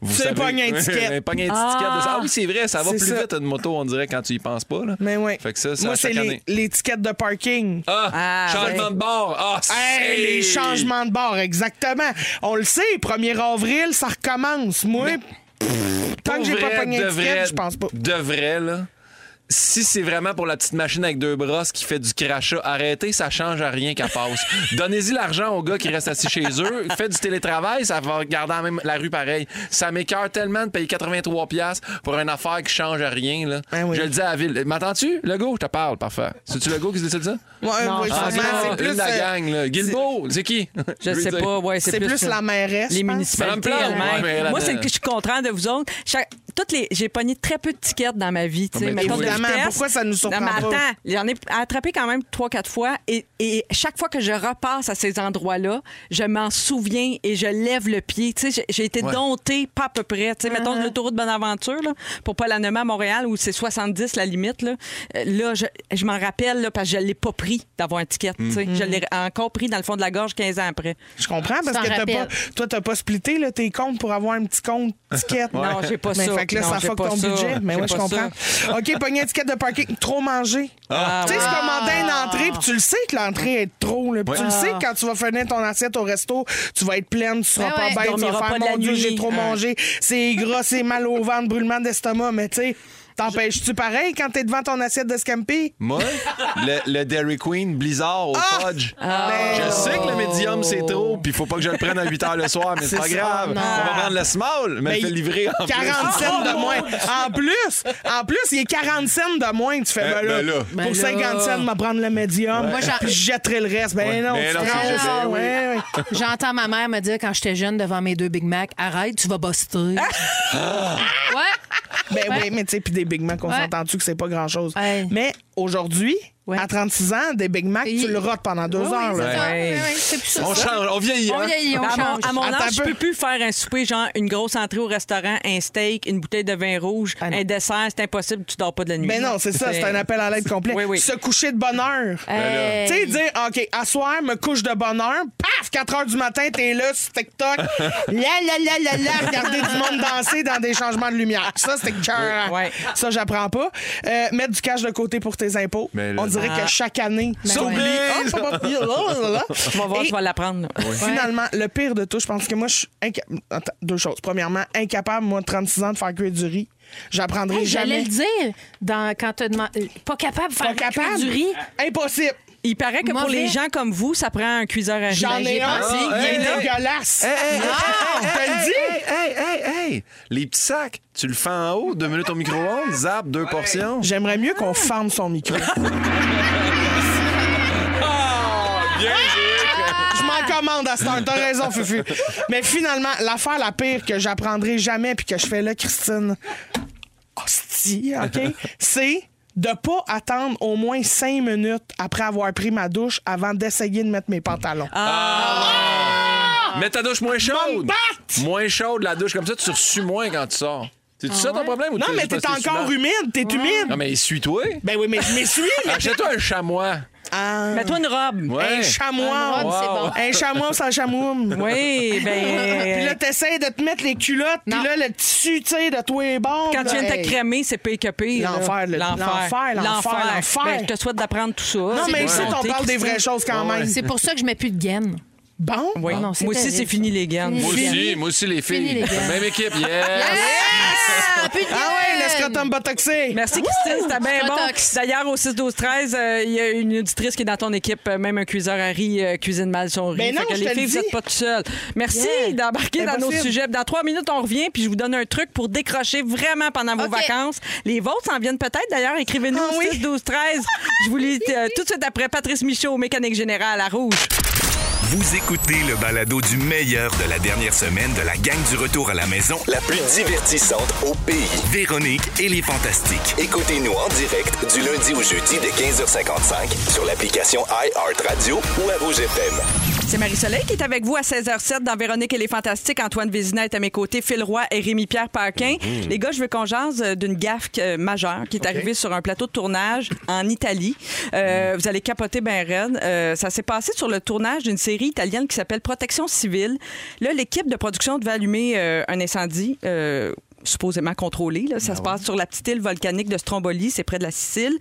Vous Tu pognes un ticket. pognes un petit Ah. ça. Ah oui, c'est vrai, ça va C'est plus ça. vite une moto, on dirait, quand tu y penses pas. Là. Mais oui. Fait que ça, c'est Moi, c'est chaque les, année. l'étiquette de parking. Ah, Ah, changement ouais. de bord. Ah, Hey, les changements de bord, exactement. On le sait, 1er avril, ça recommence. Moi, pff, tant que j'ai pas pogné de vrai, je pense pas. De vrai, là. Si c'est vraiment pour la petite machine avec deux brosses qui fait du crachat, arrêtez, ça change à rien qu'elle passe. Donnez-y l'argent aux gars qui restent assis chez eux. Faites du télétravail, ça va garder la, même, la rue pareil. Ça m'écœure tellement de payer 83$ piastres pour une affaire qui change à rien. Là. Ben oui. Je le dis à la ville. M'entends-tu, le gars? Je te parle, parfait. C'est-tu le gars qui se décide ça? Ouais, je Ah, c'est plus, la euh, gang, là. Guilbeault, c'est qui? Je sais pas, ouais, c'est plus la mairesse. les municipalités Moi, c'est que je suis contrainte de vous autres. Chaque- toutes les, j'ai pogné très peu de tickets dans ma vie. tu sais. Mettons, vitesse. pourquoi ça nous surprend non, mais pas? attends, j'en ai attrapé quand même trois, quatre fois. Et, et chaque fois que je repasse à ces endroits-là, je m'en souviens et je lève le pied. Tu sais, j'ai, été Ouais. domptée, pas à peu près. Tu sais, mettons Uh-huh. l'autoroute Bonaventure, là, pour pas la nommer à Montréal, où c'est 70 la limite. Là, Euh, là je, je m'en rappelle là, parce que je l'ai pas pris d'avoir un ticket. tu sais. Je l'ai encore pris dans le fond de la gorge 15 ans après. Je comprends parce que t'as rappelles. pas, toi, t'as pas splitté là, tes comptes pour avoir un petit compte ticket. Non, j'ai pas Mais ça. fait que là, Non, ça fuck ton ça. budget. Mais ouais, je comprends. OK, pogner ticket de parking, trop manger. Ah, tu sais, c'est comme demander une entrée, puis tu le sais que l'entrée est trop. Là, puis tu le sais que quand tu vas finir ton assiette au resto, tu vas être pleine, tu seras Ben pas ouais. bête, tu vas faire mon Dieu, j'ai trop Ouais. mangé, c'est gras, c'est mal au ventre, brûlement d'estomac. Mais tu sais, t'empêches-tu pareil quand t'es devant ton assiette de scampi? Moi, le, le Dairy Queen Blizzard au Ah! fudge. Ben, Je sais que le médium, c'est trop, puis il faut pas que je le prenne à 8 h le soir, mais c'est pas grave. Non. On va prendre le small, mais Ben, je fais livrer en 40 plus. cents de moins. En plus, en plus, il est 40 cents de moins. Tu fais, Eh, ben là, ben là. pour Ben 50 là. cents, me prendre le médium. Moi, j'en- puis je jetterai le reste. Ben Ouais. non, Mais tu non, te c'est rends juste- compte, oui. ouais, ouais. J'entends ma mère me dire quand j'étais jeune devant mes deux Big Mac, arrête, tu vas buster. ouais. Ben oui, mais tu sais, puis des Big Mac, on s'entend-tu que c'est pas grand-chose. Mais aujourd'hui, Ouais. à 36 ans, des Big Mac, tu le rotes pendant deux Oui, heures. oui, là. c'est. Ouais. C'est plus ça. On change, on vieillit. On hein? vieillit, on Ben, à, mon, change. à mon Attends âge, je peu. peux plus faire un souper, genre une grosse entrée au restaurant, un steak, une bouteille de vin rouge, Ah un dessert, c'est impossible, tu dors pas de la nuit. Ben non, c'est ça, c'est un appel à l'aide complet. Oui, oui. Se coucher de bonne heure. Hey. Tu sais, dire, OK, à soir, me couche de bonne heure, paf, 4 heures du matin, t'es là sur TikTok, la la la la la, regarder du monde danser dans des changements de lumière. Ça, c'était cœur. Ouais. Ça, j'apprends pas. Euh, mettre du cash de côté pour tes impôts. Mais là- On dirait que chaque année, ouais. Ah, pas- là, là, là. Tu vas voir, tu vas l'apprendre. Finalement, le pire de tout, je pense que moi, je suis incapable. Deux choses. Premièrement, incapable, moi, de 36 ans, de faire cuire du riz. J'apprendrai Hey, J'allais jamais. le dire dans, quand tu demandé. Pas capable de faire Pas capable. du riz. Impossible. Il paraît que pour Mauvais. les gens comme vous, ça prend un cuiseur à riz. J'en ai un. pensé. Il est là. dégueulasse. Hey, hey, hey, hey, hey, hey! Les petits sacs, tu le fais en haut, deux minutes au micro-ondes, zap, deux portions. J'aimerais mieux qu'on ferme son micro. Je m'en commande à cette heure. T'as raison, Fufu. Mais finalement, l'affaire la pire que j'apprendrai jamais puis que je fais là, Christine, hostie, OK, c'est de pas attendre au moins cinq minutes après avoir pris ma douche avant d'essayer de mettre mes pantalons. Mets ta douche moins chaude. Moins chaude, la douche, comme ça, tu reçus moins quand tu sors. C'est ça ton problème? Ou non, tu- mais t'es encore humide, t'es humide. Non, mais essuie-toi. Ben oui, mais je m'essuie. Achète-toi un chamois. Ah, Mets-toi une robe. Ouais. un chamois. Un chamois sans chamoum. Oui, ben. Puis là, t'essayes de te mettre les culottes, puis là, le tissu, tu sais, de toi et bon. Quand tu viens de te crémer, c'est pire que pire. L'enfer, le- l'enfer, l'enfer, l'enfer. Ben, je te souhaite d'apprendre tout ça. Non, mais ici, on parle des vraies choses quand même. C'est pour ça que je mets plus de gaines. Bon? Oui. Ah non, c'est Moi aussi, terrible. c'est fini les gaines. Fini. Moi Fini. aussi, moi aussi, les Fini, filles. les. Même équipe, yes! Ah, plus de Ah ouais, botoxé. Merci Christine, c'était bien bon. D'ailleurs, au 6 12 13 euh, il y a une auditrice qui est dans ton équipe, euh, même un cuiseur à riz euh, cuisine mal son riz. Ben non, Fait que je les te le filles, vous dis. n'êtes pas tout seules. Merci Yeah. d'embarquer dans nos sujets. Dans trois minutes, on revient, puis je vous donne un truc pour décrocher vraiment pendant vos OK. vacances. Les vôtres s'en viennent peut-être d'ailleurs. Écrivez-nous Ah au oui. 6 12 13 Je vous lis euh, tout de suite après Patrice Michaud, mécanique générale à Rouge. Vous écoutez le balado du meilleur de la dernière semaine de la gang du retour à la maison, la plus divertissante au pays. Véronique et les Fantastiques. Écoutez-nous en direct du lundi au jeudi dès 15h55 sur l'application iHeartRadio ou à Rouge FM. C'est Marie-Soleil qui est avec vous à 16h07 dans Véronique et les Fantastiques. Antoine Vézina est à mes côtés, Phil Roy et Rémi-Pierre Paquin. Les gars, je veux qu'on jase euh, d'une gaffe euh, majeure qui est arrivée sur un plateau de tournage en Italie. Euh, Vous allez capoter ben raide. Euh, ça s'est passé sur le tournage d'une série italienne qui s'appelle Protection civile. Là, l'équipe de production devait allumer euh, un incendie. euh, supposément contrôlé. Là. Ça se passe sur la petite île volcanique de Stromboli, c'est près de la Sicile.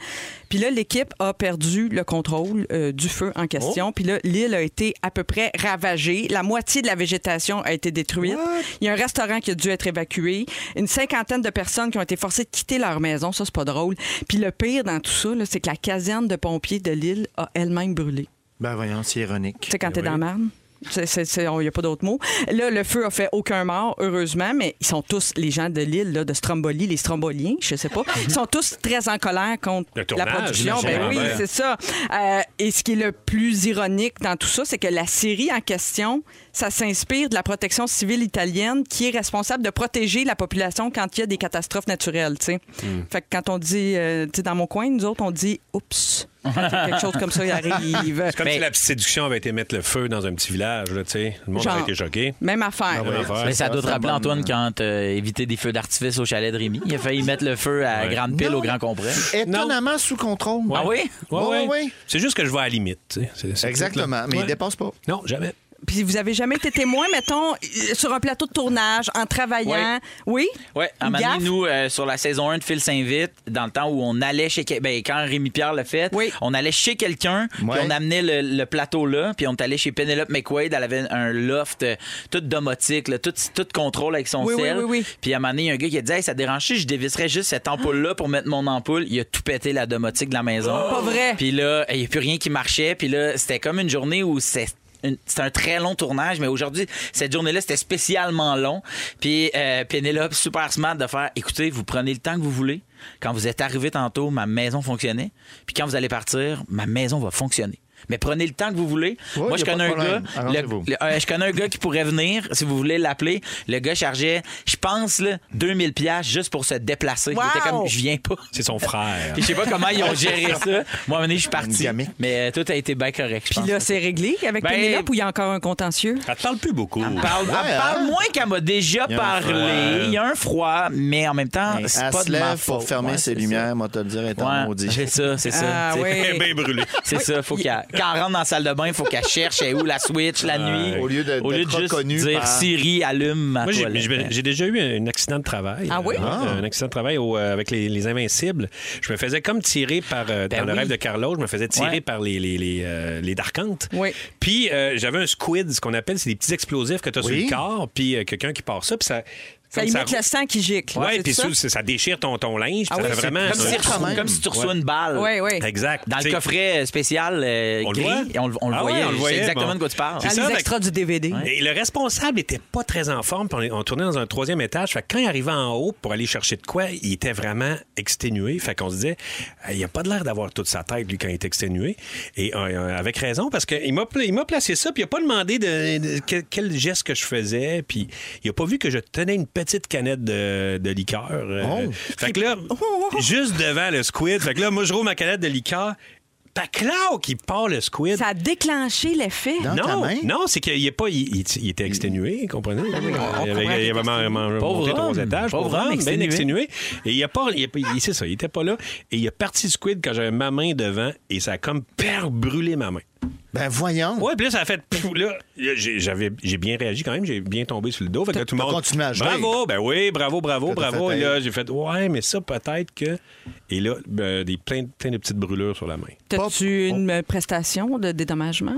Puis là, l'équipe a perdu le contrôle euh, du feu en question. Puis là, l'île a été à peu près ravagée. La moitié de la végétation a été détruite. Il y a un restaurant qui a dû être évacué. Une cinquantaine de personnes qui ont été forcées de quitter leur maison. Ça, c'est pas drôle. Puis le pire dans tout ça, c'est que la caserne de pompiers de l'île a elle-même brûlé. Ben voyons, c'est ironique. Tu sais, quand t'es dans la marne. Il n'y a pas d'autre mot. Là, le feu a fait aucun mort, heureusement, mais ils sont tous, les gens de l'île là, de Stromboli, les Stromboliens, je sais pas, ils sont tous très en colère contre la production. Ben oui, c'est ça. Euh, et ce qui est le plus ironique dans tout ça, c'est que la série en question ça s'inspire de la protection civile italienne qui est responsable de protéger la population quand il y a des catastrophes naturelles. tu sais. Hmm. Fait que quand on dit, euh, tu sais, dans mon coin, nous autres, on dit oups. Quand quelque chose comme ça il arrive. C'est comme si la petite séduction avait été mettre le feu dans un petit village, là, tu sais. Le monde Genre. aurait été choqué. Même affaire. Même affaire. Mais ça doit te rappeler, Antoine, quand t'as évité des feux d'artifice au chalet de Rémi. Il a failli mettre le feu à Ouais. grande pile Non. au grand complet. Étonnamment sous contrôle. Ah oui? Ouais, Ouais, ouais. ouais. C'est juste que je vais à la limite. Exactement, mais Ouais. il dépasse pas. Non, jamais. Puis vous avez jamais été témoin, mettons, sur un plateau de tournage, en travaillant? Oui? Oui, à un moment donné, nous, euh, sur la saison 1 de Phil Saint-Vite, dans le temps où on allait chez... Ben, quand Rémi Pierre l'a fait, Oui. on allait chez quelqu'un, puis on amenait le, le plateau là, puis on est allé chez Penelope McQuaid, elle avait un loft euh, tout domotique, là, tout, tout contrôle avec son Oui, oui, sel. oui, oui. Puis à un moment donné, il y a un gars qui a dit hey, ça dérange je dévisserais juste cette ampoule-là pour mettre mon ampoule. Il a tout pété la domotique de la maison. Pas vrai. Puis là, il n'y a plus rien qui marchait. Puis là, c'était comme une journée où c'était un très long tournage, mais aujourd'hui, cette journée-là, c'était spécialement long. Puis euh, Pénélope, super smart de faire écoutez, vous prenez le temps que vous voulez. Quand vous êtes arrivé tantôt, ma maison fonctionnait. Puis quand vous allez partir, ma maison va fonctionner. Mais prenez le temps que vous voulez. Moi, je connais un gars. le- le- euh, je connais un gars qui pourrait venir, si vous voulez l'appeler. Le gars chargeait, je pense, là, 2000 pièces juste pour se déplacer. Wow! Il était comme, je viens pas. C'est son frère. Je sais pas comment ils ont géré ça. Moi, à un moment donné, je suis parti. Mais euh, tout a été bien correct. Puis là, c'est réglé avec Ben- Pénélope ou il y a encore un contentieux? Elle parle plus beaucoup. Elle parle, elle Ouais, parle hein? moins qu'elle m'a déjà Il parlé. Il y a un froid, mais en même temps, Elle c'est pas se de ma lève faute. pour fermer Ouais, ses lumières, moi te le dire, étant maudit. c'est ça, c'est ça. Ah C'est- oui. Elle est bien brûlée. C'est ça, faut qu'elle, quand elle rentre dans la salle de bain, il faut qu'elle cherche elle est où la switch la nuit. Au lieu de- Au lieu d'être de juste dire par- Siri, allume ma Moi, j'ai- toilette. j'ai j'ai déjà eu un accident de travail. Ah oui? Euh, Un accident de travail au- euh, avec les, les Invincibles. Je me faisais comme tirer par. euh, Ben dans le oui. rêve de Carlo, je me faisais tirer Ouais. par les, les, les, euh, les Darkantes. Oui. Puis euh, j'avais un squid, ce qu'on appelle, c'est des petits explosifs que tu as sur Oui. le corps. Puis euh, quelqu'un qui part ça. Puis ça. Ça imite le sang qui gicle. Ouais, c'est puis ça? ça, ça- ça déchire ton, ton linge. Ah ça oui, c'est vraiment. Comme, si un- tu reçois- quand même. comme si tu reçois Ouais. une balle. Oui, oui. Exact. Dans le coffret spécial euh, On le gris, et on, le- on le Ah ouais, voyait. on le voyait, exactement bon. de quoi tu parles. C'est ça, les fait- extras du DVD. Et le responsable était pas très en forme. On, on tournait dans un troisième étage. Fait que quand il arrivait en haut pour aller chercher de quoi, il était vraiment exténué. Fait qu'on se disait, Euh, il a pas de l'air d'avoir toute sa tête, lui, quand il est exténué. Et euh, avec raison, parce qu'il m'a, pla- il m'a placé ça, puis il a pas demandé de, de- quel, quel geste que je faisais. Puis il a pas vu que je tenais une petite canette de, de liqueur. Euh, Oh. Fait que là, juste devant le squid, fait que là, moi, je roule ma canette de liqueur. Paclao qui part le squid. Ça a déclenché l'effet. Dans ta Non, main? non, c'est qu'il est pas, il, il- il était exténué, comprenez? il avait, il avait man- man- Pauvre monté trois homme. étages, Pauvre pauvre homme, homme, bien exténué. exténué. Et il a pas, il, a pas- il- c'est ça, il était pas là. Et il a parti du squid quand j'avais ma main devant et ça a comme per brûlé ma main. Ben voyons. Ouais, puis là, ça a fait. Pfff, Là, j'ai, j'avais, j'ai bien réagi quand même, j'ai bien tombé sur le dos. Fait que là, tout le monde. continué à jouer. Bravo, ben oui, bravo, bravo, T'as bravo. fait Et là, j'ai fait, ouais, mais ça, peut-être que. Et là, ben, des, plein, plein de petites brûlures sur la main. T'as-tu une euh, prestation de dédommagement?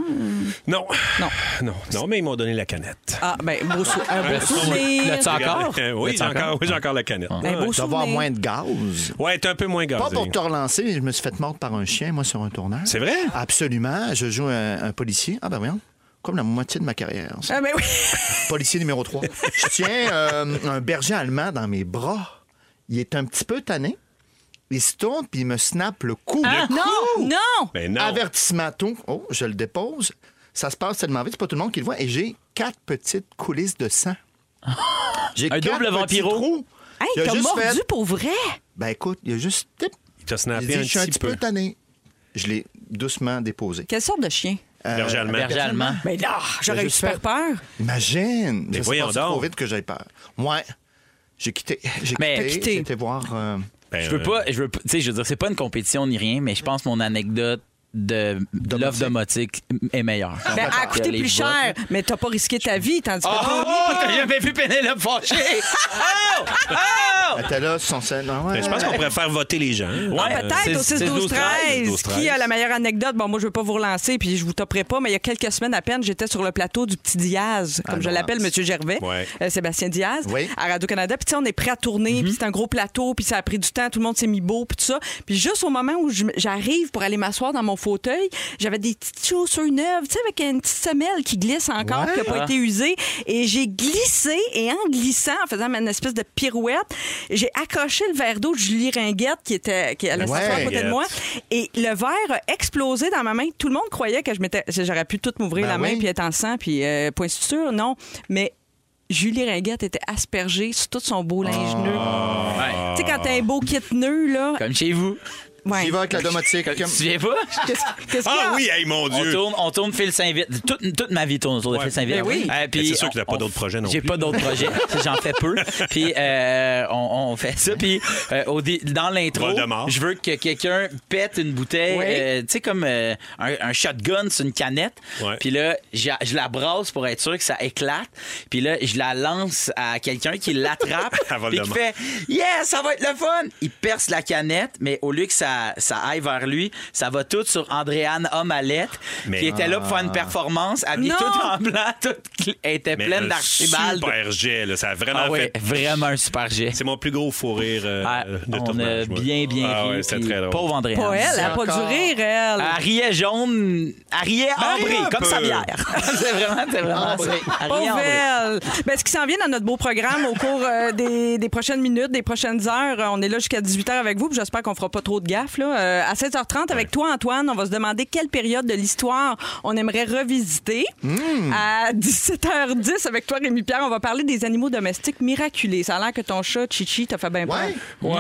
Non. Non. Non, non, mais ils m'ont donné la canette. Ah, ben, beau sou- un beau souvenir. L'as-tu encore? Euh, oui, j'ai encore, oui, j'ai encore la canette. Un beau Tu dois avoir souvenir. moins de gaz. Ouais, t'es un peu moins gazé. Pas pour te relancer, mais je me suis fait mordre par un chien, moi, sur un tournage. C'est vrai? Absolument. Je joue un, un policier. Ah, ben voyons. Comme la moitié de ma carrière. ça. Ah, ben oui. Policier numéro 3. Je tiens euh, un berger allemand dans mes bras. Il est un petit peu tanné. Il se tourne puis il me snappe le cou. Non, non. Ben non. Avertissement tout. Oh, je le dépose. Ça se passe tellement vite, c'est pas tout le monde qui le voit. Et j'ai quatre petites coulisses de sang. J'ai Un quatre double petits vampiro? trous. Hey, Il a t'as juste mordu fait- pour vrai? Ben écoute, il a juste... Il t'a snappé dit, un je suis un petit petit peu. peu tanné. Je l'ai doucement déposé. Quelle sorte de chien? Euh, Berger allemand. Berger allemand. Mais là, j'aurais eu super peur. Imagine! Mais voyons donc. trop vite que j'avais peur. Ouais. J'ai quitté. J'ai Mais- quitté. Quitté. J'ai été voir... euh, Ben, Je veux euh, pas, je veux pas- tu sais, je veux dire, c'est pas une compétition ni rien, mais je pense que mon anecdote de l'offre domotique est meilleure. Ben, elle a coûté plus bottes. cher, mais t'as pas risqué ta vie, tandis que Oh, oh, t'as jamais vu Pénélope fâchée? Oh! Oh! Elle était là son scène. Ah ouais. ben, je pense qu'on pourrait faire voter les gens. Ouais, Ah, Peut-être au 6 12 13 12-13. Qui a la meilleure anecdote? Bon, moi, je veux pas vous relancer, puis je vous toperai pas, mais il y a quelques semaines à peine, j'étais sur le plateau du petit Diaz, comme Ah, je l'appelle, Monsieur Gervais, Ouais. euh, Sébastien Diaz, Oui. à Radio-Canada. Puis, tu sais, on est prêt à tourner, puis c'est un gros plateau, puis ça a pris du temps, tout le monde s'est mis beau, puis tout ça. Puis, juste au moment où j'arrive pour aller m'asseoir dans mon fauteuil. J'avais des petites chaussures neuves, tu sais, avec une petite semelle qui glisse encore, qui n'a pas été usée. Et j'ai glissé, et en glissant, en faisant une espèce de pirouette, j'ai accroché le verre d'eau de Julie Ringuette qui était qui allait Ouais. s'asseoir à côté de moi. Et le verre a explosé dans ma main. Tout le monde croyait que je m'étais, j'aurais pu tout m'ouvrir Ben la main oui. puis être en sang, puis euh, point sûr, non. Mais Julie Ringuette était aspergée sur tout son beau linge nœud. Ah. Tu sais, quand t'as un beau kit nœud, là. Comme chez vous. Ouais. Il va avec la domotique. Tu te souviens pas? Qu'est-ce qu'est-ce qu'il y a? Ah oui, hey, mon On Dieu. tourne, on tourne Phil Saint-Vite. Toute, toute ma vie tourne autour de Ouais. Phil Saint-Vite. Ben oui. Euh, c'est sûr t'as on- pas on- d'autres projets non J'ai pas d'autres projets. J'en fais peu. Puis euh, on, on fait ça. Puis euh, au dans l'intro, je veux que quelqu'un pète une bouteille, Oui. euh, tu sais, comme euh, un, un shotgun sur une canette. Ouais. Puis là, je, la brasse pour être sûr que ça éclate. Puis là, je la lance à quelqu'un qui l'attrape. À puis qui fait Yes, ça va être le fun! Il perce la canette, mais au lieu que ça, ça aille vers lui, ça va tout sur Andréane Omalette, Mais- qui était là pour faire une performance, habillée Non! toute en blanc, toute, elle était Mais pleine un d'archibaldes. Super jet, là. Ça a vraiment Ah ouais, fait. vraiment un super jet. C'est mon plus gros fou rire euh, Ah, de on tournage. a moi. bien, bien ah, ri. ouais, c'était puis très drôle. Pauvre Andréane. Pas elle, elle a pas du rire, elle. Elle riait jaune, elle riait ambrée, un comme peu. sa bière. c'est vraiment, c'est vraiment ça. Elle riait Pauvre ambrée. elle. Ben, ce qui s'en vient dans notre beau programme au cours euh, des, des prochaines minutes, des prochaines heures, euh, on est là jusqu'à 18h avec vous. puis J'espère qu'on fera pas trop de Là. Euh, à 16h30, avec toi, Antoine, on va se demander quelle période de l'histoire on aimerait revisiter. À 17h10, avec toi, Rémi-Pierre, on va parler des animaux domestiques miraculés. Ça a l'air que ton chat, Chichi, t'a fait bien peur. Ouais. Ouais.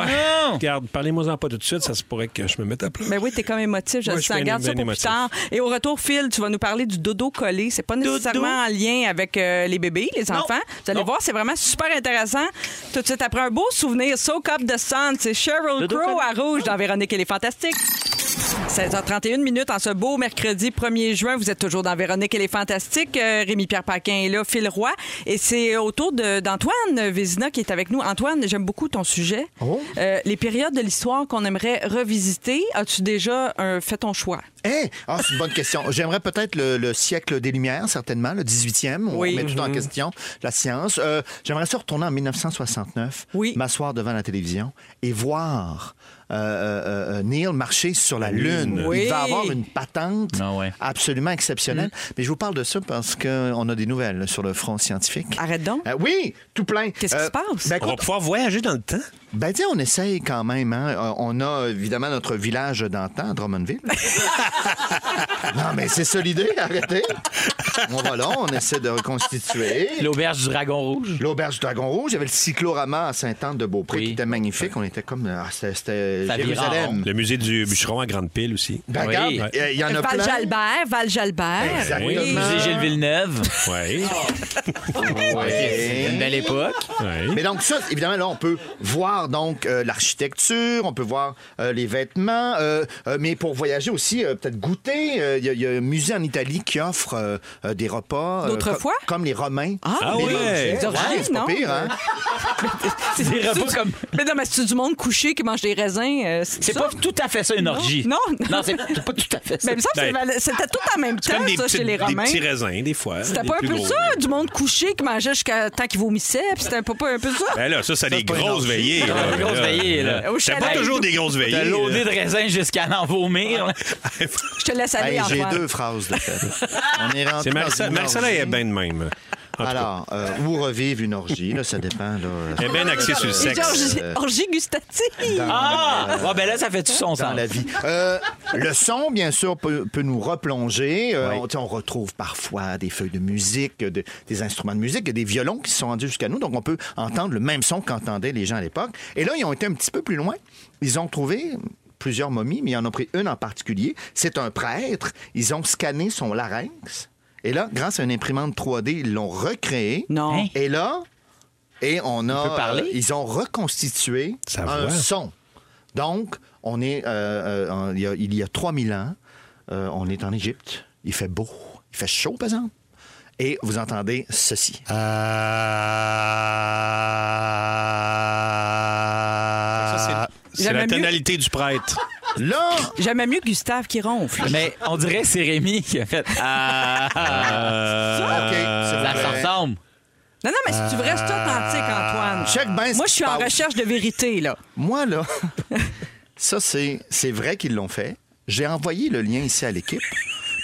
Non. Regarde, parlez-moi-en pas tout de suite, ça se pourrait que je me mette à pleurer. Ben oui, t'es comme émotif, je Ouais, le je Garde ça pour plus émotif. tard. Et au retour, Phil, tu vas nous parler du dodo collé. C'est pas nécessairement en lien avec euh, les bébés, les enfants. Vous allez voir, c'est vraiment super intéressant. Tout de suite après un beau souvenir, Soak Up the Sun, c'est Sheryl Dodo Crow collé. à rouge dans Véronique et les Fantastiques. 16h31 minutes en ce beau mercredi 1er juin. Vous êtes toujours dans Véronique et les Fantastiques. Euh, Rémi-Pierre Paquin est là, Phil Roy. Et c'est au tour d'Antoine Vézina qui est avec nous. Antoine, j'aime beaucoup ton sujet. Oh. Euh, les périodes de l'histoire qu'on aimerait revisiter. As-tu déjà euh, fait ton choix? Eh, ah, c'est une bonne question. J'aimerais peut-être le, le siècle des Lumières, certainement, le 18e. On Oui. met tout en Mhm. question, la science. Euh, J'aimerais ça retourner en 1969, Oui. m'asseoir devant la télévision et voir euh, euh, euh, Neil marcher sur la Lune. Oui. Il va avoir une patente Ah ouais. absolument exceptionnelle. Mais je vous parle de ça parce qu'on a des nouvelles sur le front scientifique. Arrête donc. Euh, oui, tout plein. Qu'est-ce qui se passe? ben, On va pouvoir voyager dans le temps. Ben, dis, on essaye quand même. Hein. Euh, On a évidemment notre village d'antan, Drummondville. non, mais c'est ça l'idée, arrêtez. On va là, on essaie de reconstituer. L'auberge du Dragon Rouge. L'auberge du Dragon Rouge, il y avait le cyclorama à Sainte-Anne-de-Beaupré Oui. qui était magnifique. On était comme. ah, c'était- Jérusalem. Le musée du bûcheron à Grande-Pile aussi. Ben, Oui. regarde, il y a- il y en a plein. Val-Jalbert, Val-Jalbert. Exactement. Oui. Musée Gilles Villeneuve. Oui. Ouais. Une belle époque. oui. Mais donc ça, évidemment, là, on peut voir donc euh, l'architecture, on peut voir euh, les vêtements, euh, euh, mais pour voyager aussi, euh, peut-être goûter. Euh, Il y, a- il y a un musée en Italie qui offre euh, euh, des repas. euh, D'autrefois? co- Comme les Romains. Ah Les ouais. Des orgies, Ouais, c'est pas non? pire, hein? C'est des repas comme. Mais non, mais c'est du monde couché qui mange des raisins. euh, C'est ça? pas tout à fait ça, une orgie. Non, non. Non, c'est c'est pas tout à fait ça. Mais Ben, c'est- c'était tout en même temps, Comme des, ça, chez les des Romains. petits raisins, des fois. C'était des pas un peu gros. ça, du monde couché qui mangeait jusqu'à temps qu'il vomissait, puis c'était pas, pas un peu ça? Ben là, ça, c'est des c'est grosses veillées. Là. Des grosses Là, veillées, là. Au C'est pas chalet. toujours des grosses veillées. T'as loadé là. de raisin jusqu'à en vomir. là. Je te laisse aller, Hey, J'ai Antoine. deux phrases de fait. On est rentré C'est dans Marcella. une Marcella orgie. est bien de même. Cas. Alors, euh, où revivre une orgie, là, ça dépend. Là, Elle est bien axée sur le sexe. orgie, orgie gustative. Ah! Ouais, ben là, ça fait tout son dans sens. la vie. Euh, le son, bien sûr, peut, peut nous replonger. Euh, Oui. on, retrouve parfois des feuilles de musique, de- des instruments de musique, des violons qui se sont rendus jusqu'à nous. Donc, on peut entendre le même son qu'entendaient les gens à l'époque. Et là, ils ont été un petit peu plus loin. Ils ont trouvé plusieurs momies, mais ils en ont pris une en particulier. C'est un prêtre. Ils ont scanné son larynx. Et là, grâce à une imprimante 3D, ils l'ont recréé. Non. Hein? Et là, et on a, parler? euh, ils ont reconstitué Sa un voix. son. Donc, on est, euh, euh, il, y a, il y a 3000 ans, euh, on est en Égypte. Il fait beau, il fait chaud, par exemple. Et vous entendez ceci. Ça, c'est- la tonalité du prêtre. Là, J'aimais mieux Gustave qui ronfle. Mais on dirait que c'est Rémi qui a fait. Ah! Euh, OK, c'est Ça ressemble. Non, non, mais si tu veux rester authentique, Antoine. Check bien ce Moi, je suis en recherche de vérité, là. Moi, là, ça, c'est c'est vrai qu'ils l'ont fait. J'ai envoyé le lien ici à l'équipe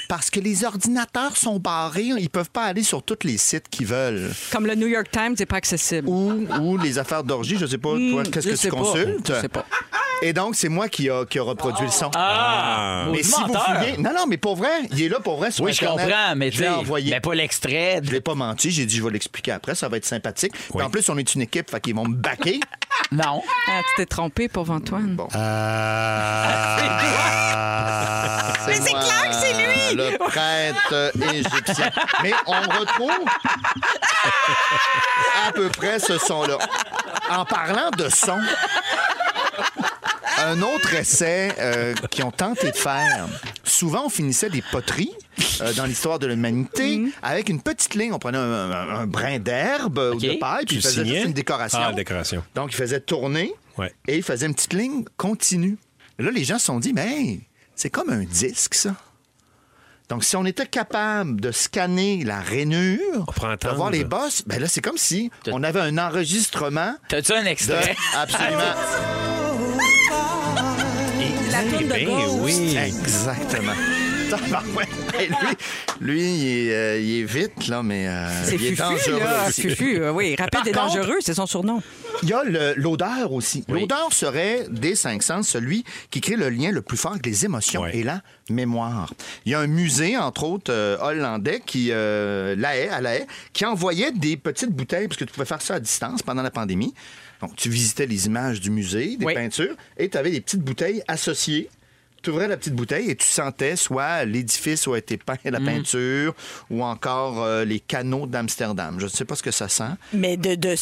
parce que les ordinateurs sont barrés. Ils peuvent pas aller sur tous les sites qu'ils veulent. Comme le New York Times n'est pas accessible. Ou, ou les affaires d'orgie, je sais pas, toi, qu'est-ce je que tu pas. consultes? Je sais pas. Et donc, c'est moi qui a, qui a reproduit le son. Ah! mais si vous fouillez... Non, non, mais pour vrai, il est là pour vrai sur Oui, je Internet. comprends, mais je tu envoyé. mais pas l'extrait. Je l'ai pas menti, j'ai dit je vais l'expliquer après, ça va être sympathique. Puis Oui. en plus, on est une équipe, fait qu'ils vont me baquer. Non. Ah, tu t'es trompé, pauvre Antoine. Bon. Mais c'est clair que c'est lui! Le prêtre égyptien. Mais on retrouve à peu près ce son-là. En parlant de son, un autre essai euh, qu'ils ont tenté de faire. Souvent, on finissait des poteries euh, dans l'histoire de l'humanité avec une petite ligne. On prenait un, un- un brin d'herbe ou de paille, puis Tu il faisait une décoration. Ah, décoration. Donc, il faisait tourner Ouais. et il faisait une petite ligne continue. Et là, les gens se sont dit, mais hey, c'est comme un disque, ça. Donc, si on était capable de scanner la rainure, de voir les bosses, ben là, c'est comme si on avait un enregistrement T'as-tu un de... extrait? Absolument. La tourne de Ben gauche. oui. Exactement. Tabarouette. Hey, lui, lui il, est, euh, il est vite, là, mais euh, C'est il est Fufu, dangereux là. aussi. Fufu, euh, oui. Rapide Par et contre- dangereux, c'est son surnom. Il y a l'odeur aussi. L'odeur serait, des cinq sens, celui qui crée le lien le plus fort avec les émotions et la mémoire. Il y a un musée, entre autres, euh, hollandais, qui, euh, La Haye, à La Haye, qui envoyait des petites bouteilles, parce que tu pouvais faire ça à distance pendant la pandémie. Donc, tu visitais les images du musée, des Oui. peintures, et tu avais des petites bouteilles associées. Tu ouvrais la petite bouteille et tu sentais soit l'édifice où a été peint la peinture ou encore euh, les canaux d'Amsterdam. Je ne sais pas ce que ça sent. Mais de,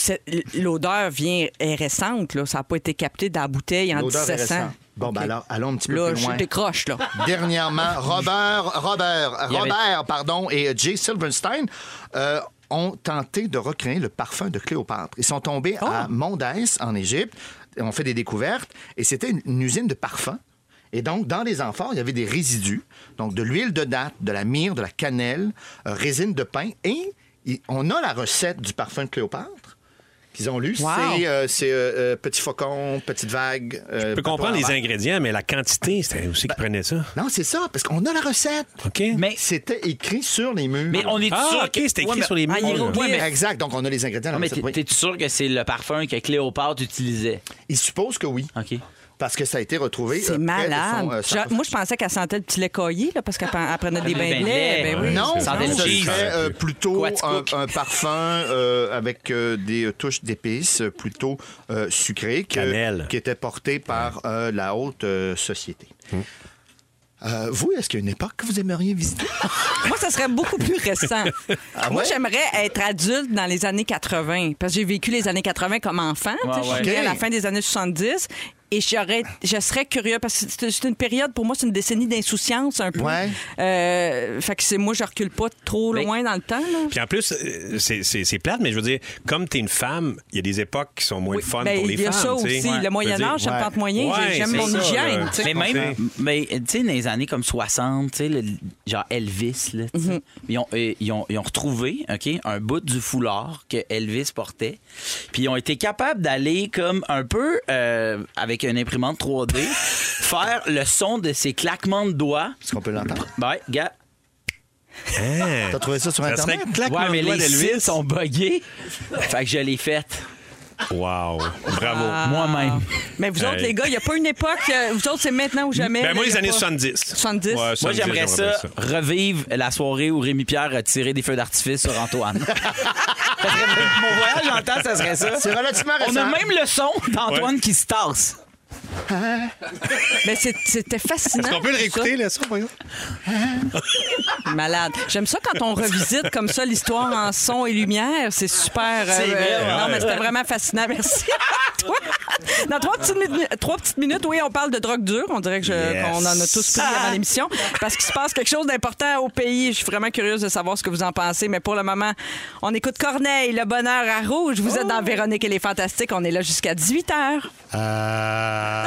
l'odeur vient est récente, là. Ça n'a pas été capté dans la bouteille en L'odeur est 1700. récente. Bon, ben alors, allons un petit peu Là, plus je loin. décroche, là. Dernièrement, Robert, Robert, avait- pardon, et Jay Silverstein euh, ont tenté de recréer le parfum de Cléopâtre. Ils sont tombés à Mondès, en Égypte, et ont fait des découvertes, et c'était une, une usine de parfums. Et donc, dans les amphores, il y avait des résidus, donc de l'huile de date, de la myrrhe, de la cannelle, euh, résine de pin, et on a la recette du parfum de Cléopâtre qu'ils ont lu. Wow. C'est euh, euh, euh, petit faucon, petite vague. euh, Je peux comprendre les ingrédients, mais la quantité, c'était aussi qui prenait ça. Non, c'est ça, parce qu'on a la recette. OK? Mais, C'était écrit sur les murs. mais on est Ah, sûr OK, que- c'était écrit Ouais, mais- sur les murs. Ah. Ouais, mais- Exact, donc on a les ingrédients. Non, mais t'es- oui. t'es-tu sûr que c'est le parfum que Cléopâtre utilisait? Il suppose que oui, OK. Parce que ça a été retrouvé. C'est euh, malade. son, euh, Je- moi, je pensais qu'elle sentait le petit lait caillé, là, parce qu'elle prenait des bains de lait. lait. Ben oui. Non, Ça serait euh, plutôt un, parfum euh, avec euh, des touches d'épices plutôt euh, sucrées que- qui était porté par euh, la haute euh, société. Euh, vous, est-ce qu'il y a une époque que vous aimeriez visiter? Moi, ça serait beaucoup plus récent. Ah Moi, ouais? j'aimerais être adulte dans les années 80, parce que j'ai vécu les années 80 comme enfant. Ouais, Je suis née à la fin des années 70. Et j'aurais, je serais curieux parce que c'est une période, pour moi, c'est une décennie d'insouciance un peu. Ouais. Euh, fait que c'est moi, je recule pas trop Mais- loin dans le temps. Là. Puis en plus, euh, c'est- c'est c'est plate, mais je veux dire, comme t'es une femme, il y a des époques qui sont moins Oui, fun ben, pour les il y a femmes. ça aussi. Ouais. Le Moyen Âge, ça me tente moyen. Ouais, J'aime mon ça, hygiène. Mais même, mais tu sais, dans les années comme 60, tu sais, genre Elvis, là, Mhm. ils, ont, euh, ils, ont, ils ont retrouvé ok, un bout du foulard que Elvis portait. Puis ils ont été capables d'aller comme un peu euh, avec une imprimante 3D, faire le son de ses claquements de doigts. Est-ce qu'on peut l'entendre? Ouais, gars. Hein? T'as trouvé ça sur Ça Internet? Ouais, mais de doigts les cils sont buggés. fait que je l'ai faite Wow. Bravo. Ah. moi-même. Mais vous autres, Hey. les gars, il n'y a pas une époque. euh, Vous autres, c'est maintenant ou jamais. Ben, moi, les années pas- 70. 70. Ouais, Moi, 70, j'aimerais ça revivre la soirée où Rémi Pierre a tiré des feux d'artifice sur Antoine. Ça mon voyage en temps, ça serait ça. C'est relativement récent. On a même le son d'Antoine qui se tasse. Mais c'est- c'était fascinant. Est-ce qu'on peut le tout ça. réécouter, là, ça, voyons? Malade. J'aime ça quand on revisite comme ça l'histoire en son et lumière. C'est super. euh, C'est vrai, non, ouais. mais c'était vraiment fascinant. Merci. toi. Dans trois petites, minutes, trois petites minutes, oui, on parle de drogue dure. On dirait que je- Yes. qu'on en a tous pris avant l'émission. Parce qu'il se passe quelque chose d'important au pays. Je suis vraiment curieuse de savoir ce que vous en pensez. Mais pour le moment, on écoute Corneille, le bonheur à rouge. Vous êtes dans Véronique et les Fantastiques. On est là jusqu'à 18 h.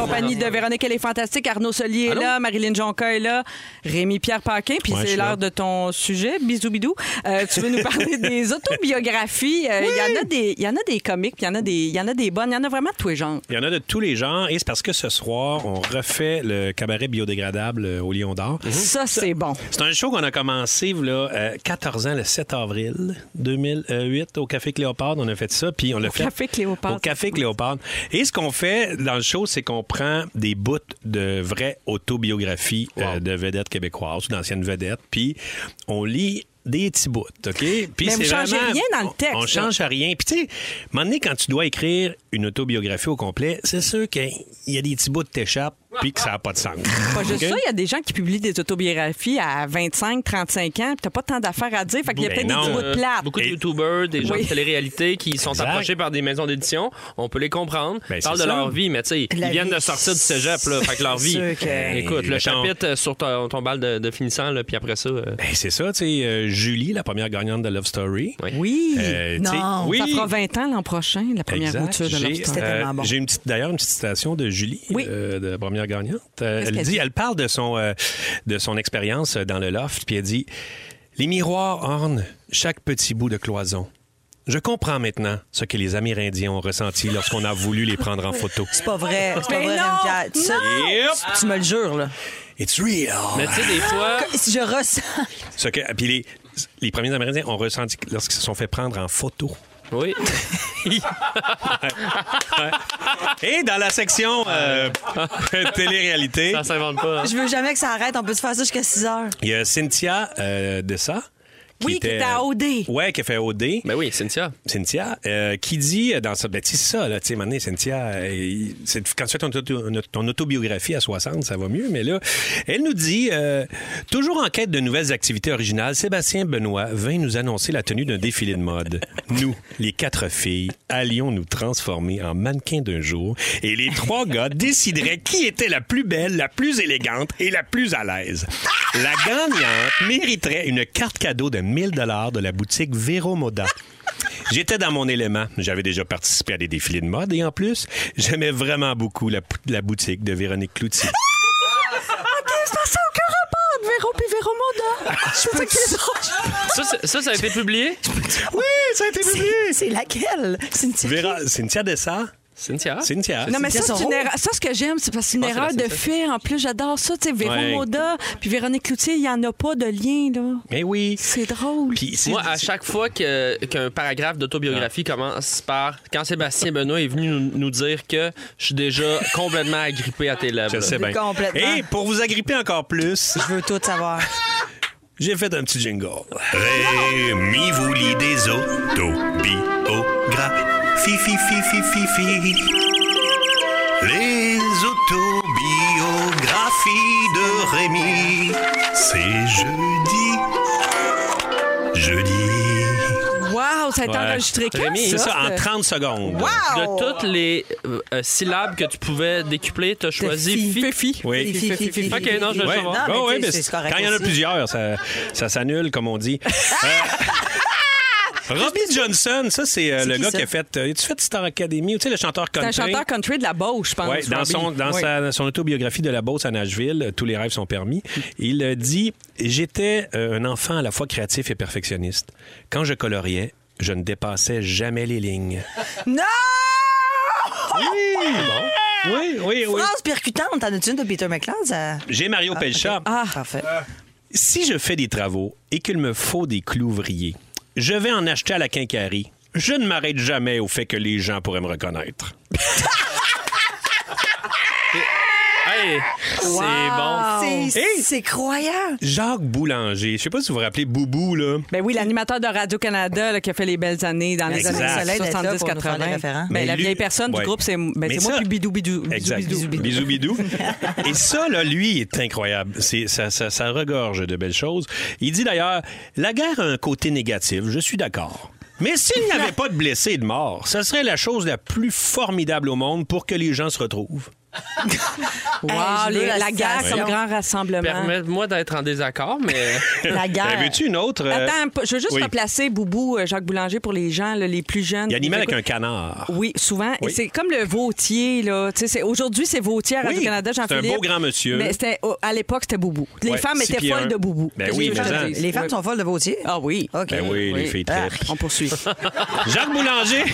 compagnie de Véronique, elle est fantastique. Arnaud Solier est là, Marilyn Jonca est là, Rémi-Pierre Paquin, puis c'est l'heure de ton sujet, bisou bidou. Euh, tu veux nous parler des autobiographies? Euh, Il y en a des, il y en a des comiques, puis il y en a des, il y en a des bonnes, il y en a vraiment de tous les genres. Il y en a de tous les genres et c'est parce que ce soir, on refait le cabaret biodégradable euh, au Lion d'Or. Ça, c'est bon. C'est un show qu'on a commencé là, euh, 14 ans, le 7 avril 2008, au Café Cléopâtre. On a fait ça, puis on l'a fait Café Cléopâtre. au Café Cléopâtre. Et ce qu'on fait dans le show, c'est qu'on prend des bouts de vraies autobiographies euh, de vedettes québécoises, d'anciennes vedettes, puis on lit des petits bouts, OK? Puis c'est vraiment- rien dans le texte, On là. change rien. Puis tu sais, à un moment donné, quand tu dois écrire une autobiographie au complet, c'est sûr qu'il y a des petits bouts qui t'échappent, puis que ça n'a pas de sens. Pas juste ça, il y a des gens qui publient des autobiographies à 25, 35 ans, puis t'as pas tant d'affaires à dire. Fait qu'il y a Ben peut-être des petits bouts de plate. Beaucoup de Et- YouTubers, des gens Oui. de télé-réalité qui sont Exact. approchés par des maisons d'édition. On peut les comprendre. Ben, Ils parlent de ça. leur vie, mais tu sais, ils viennent vie. de sortir du cégep, là. Fait que leur vie. que- Écoute, le Mettons- chapitre sur ton, ton bal de, de finissant, là, puis après ça. euh, Ben, c'est ça, tu sais, euh, Julie, la première gagnante de Love Story. Oui. Euh, Non, oui. Ça fera 20 ans l'an prochain, la première Exact. mouture de Love Story. C'était tellement bon. J'ai une petite, d'ailleurs une petite citation de Julie, de la première gagnante. Euh, elle dit, dit? elle parle de son, euh, de son expérience dans le loft, puis elle dit Les miroirs ornent chaque petit bout de cloison. Je comprends maintenant ce que les Amérindiens ont ressenti lorsqu'on a voulu les prendre en photo. C'est pas vrai. C'est pas Mais vrai, non, Rémi-Pierre. Tu, sais- Yep. tu me le jures, là. It's real. Mais tu sais, des fois. Si je ressens. Ce que, puis les, les premiers Amérindiens ont ressenti lorsqu'ils se sont fait prendre en photo. Oui. Et dans la section euh, télé-réalité, Ça s'invente pas. hein. Je veux jamais que ça arrête. On peut se faire ça jusqu'à 6 heures? il y a Cynthia euh, Dessa. Oui, qui était à OD. Ouais, qui a fait OD. Ben oui, Cynthia. Cynthia, euh, qui dit dans ça, ben, tu sais, c'est ça, là, tu sais, maintenant, Cynthia, euh, quand tu fais ton, auto- ton autobiographie à 60, ça va mieux, mais là, elle nous dit, euh, toujours en quête de nouvelles activités originales, Sébastien Benoît vint nous annoncer la tenue d'un défilé de mode. Nous, les quatre filles, allions nous transformer en mannequins d'un jour, et les trois gars décideraient qui était la plus belle, la plus élégante et la plus à l'aise. La gagnante mériterait une carte cadeau de 1000 dollars de la boutique Vero Moda. J'étais dans mon élément. J'avais déjà participé à des défilés de mode et en plus, j'aimais vraiment beaucoup la, la boutique de Véronique Cloutier. Ça n'a aucun rapport de Véro puis Véro Moda. Je peux Ça, c'est- ça, ça a été publié? Oui, ça a été publié. C'est laquelle? Cynthia. Véra, Cynthia Dessa. Cynthia? Cynthia. Non, mais ça, c'est une erreur. Ça, ce que j'aime, c'est parce que c'est une que erreur de fait. En plus, j'adore ça. Tu sais, Véro Ouais. Moda puis Véronique Cloutier, il n'y en a pas de lien, là. Mais oui. C'est drôle. Puis c'est- Moi, à chaque fois que- qu'un paragraphe d'autobiographie commence par quand Sébastien Benoît est venu nous, nous dire que je suis déjà complètement agrippé à tes lèvres. Je sais bien. Complètement. Et pour vous agripper encore plus, Je veux tout savoir. j'ai fait un petit jingle. Rémi vous lit des autobiographies. Fi, fi, fi, fi, fi. Les autobiographies de Rémi. C'est jeudi. Jeudi. Wow, ça a été Ouais. enregistré quand, Rémi, C'est ça, en Euh, 30 secondes. De toutes les euh, euh, syllabes que tu pouvais décupler, tu as choisi fi. fi. Fifi. Oui. Fifi, fifi, fifi. Ok, non, je veux le Ouais. savoir. Non, mais Bon, ouais, tu sais, mais c'est correct quand il y en a aussi. plusieurs, ça, ça s'annule, comme on dit. Euh, Robbie Johnson, ça, c'est euh, le gars ça? qui a fait. euh, tu fait Star Academy, tu sais, le chanteur C'est un country? chanteur country de la Beauce, je pense. Ouais, dans Robbie. son, dans Oui. sa- son autobiographie de la Beauce à Nashville, euh, Tous les rêves sont permis, il euh, dit J'étais un enfant à la fois créatif et perfectionniste. Quand je coloriais, je ne dépassais jamais les lignes. Non! Oui, oui, oui. Phrase percutante. T'en as-tu une de Peter McLeod? Ça... J'ai Mario Pelchat. Ah, parfait. Si je fais des travaux et qu'il me faut des clouvriers, je vais en acheter à la quincaillerie. Je ne m'arrête jamais au fait que les gens pourraient me reconnaître. C'est bon. C'est Hey! croyant. Jacques Boulanger, je sais pas si vous vous rappelez Boubou, là. Ben oui, l'animateur de Radio-Canada qui a fait les belles années dans les années Soleil d'être là pour nous faire les 70-80. référents. Ben, Mais la vieille personne Ouais. du groupe, c'est ben, c'est moi ça- puis Bidou Bidou. Exact. Bidou. Bidou. Et ça, là, lui, est incroyable. C'est, ça, ça, ça regorge de belles choses. Il dit d'ailleurs, la guerre a un côté négatif, je suis d'accord. Mais s'il n'y avait pas de blessés et de morts, ce serait la chose la plus formidable au monde pour que les gens se retrouvent. Wow, Hey, les- la la guerre comme grand rassemblement. Permets-moi d'être en désaccord, mais. La guerre. Ben, veux-tu une autre? euh, Attends, je veux juste oui. replacer Boubou, euh, Jacques Boulanger, pour les gens là, les plus jeunes. Il y animal avec un canard. Oui, souvent. Oui. c'est comme le vautier. là. Tu sais, c'est- Aujourd'hui, c'est vautier à Oui, Radio-Canada, c'est un Jean-Philippe. beau grand monsieur. Mais c'était, oh, à l'époque, c'était Boubou. Les Ouais, femmes étaient folles de Boubou. Ben oui, dise? Les femmes sont folles de Vautier? Ah oui. OK. Ben oui, les filles. Ah, on poursuit. Jacques Boulanger.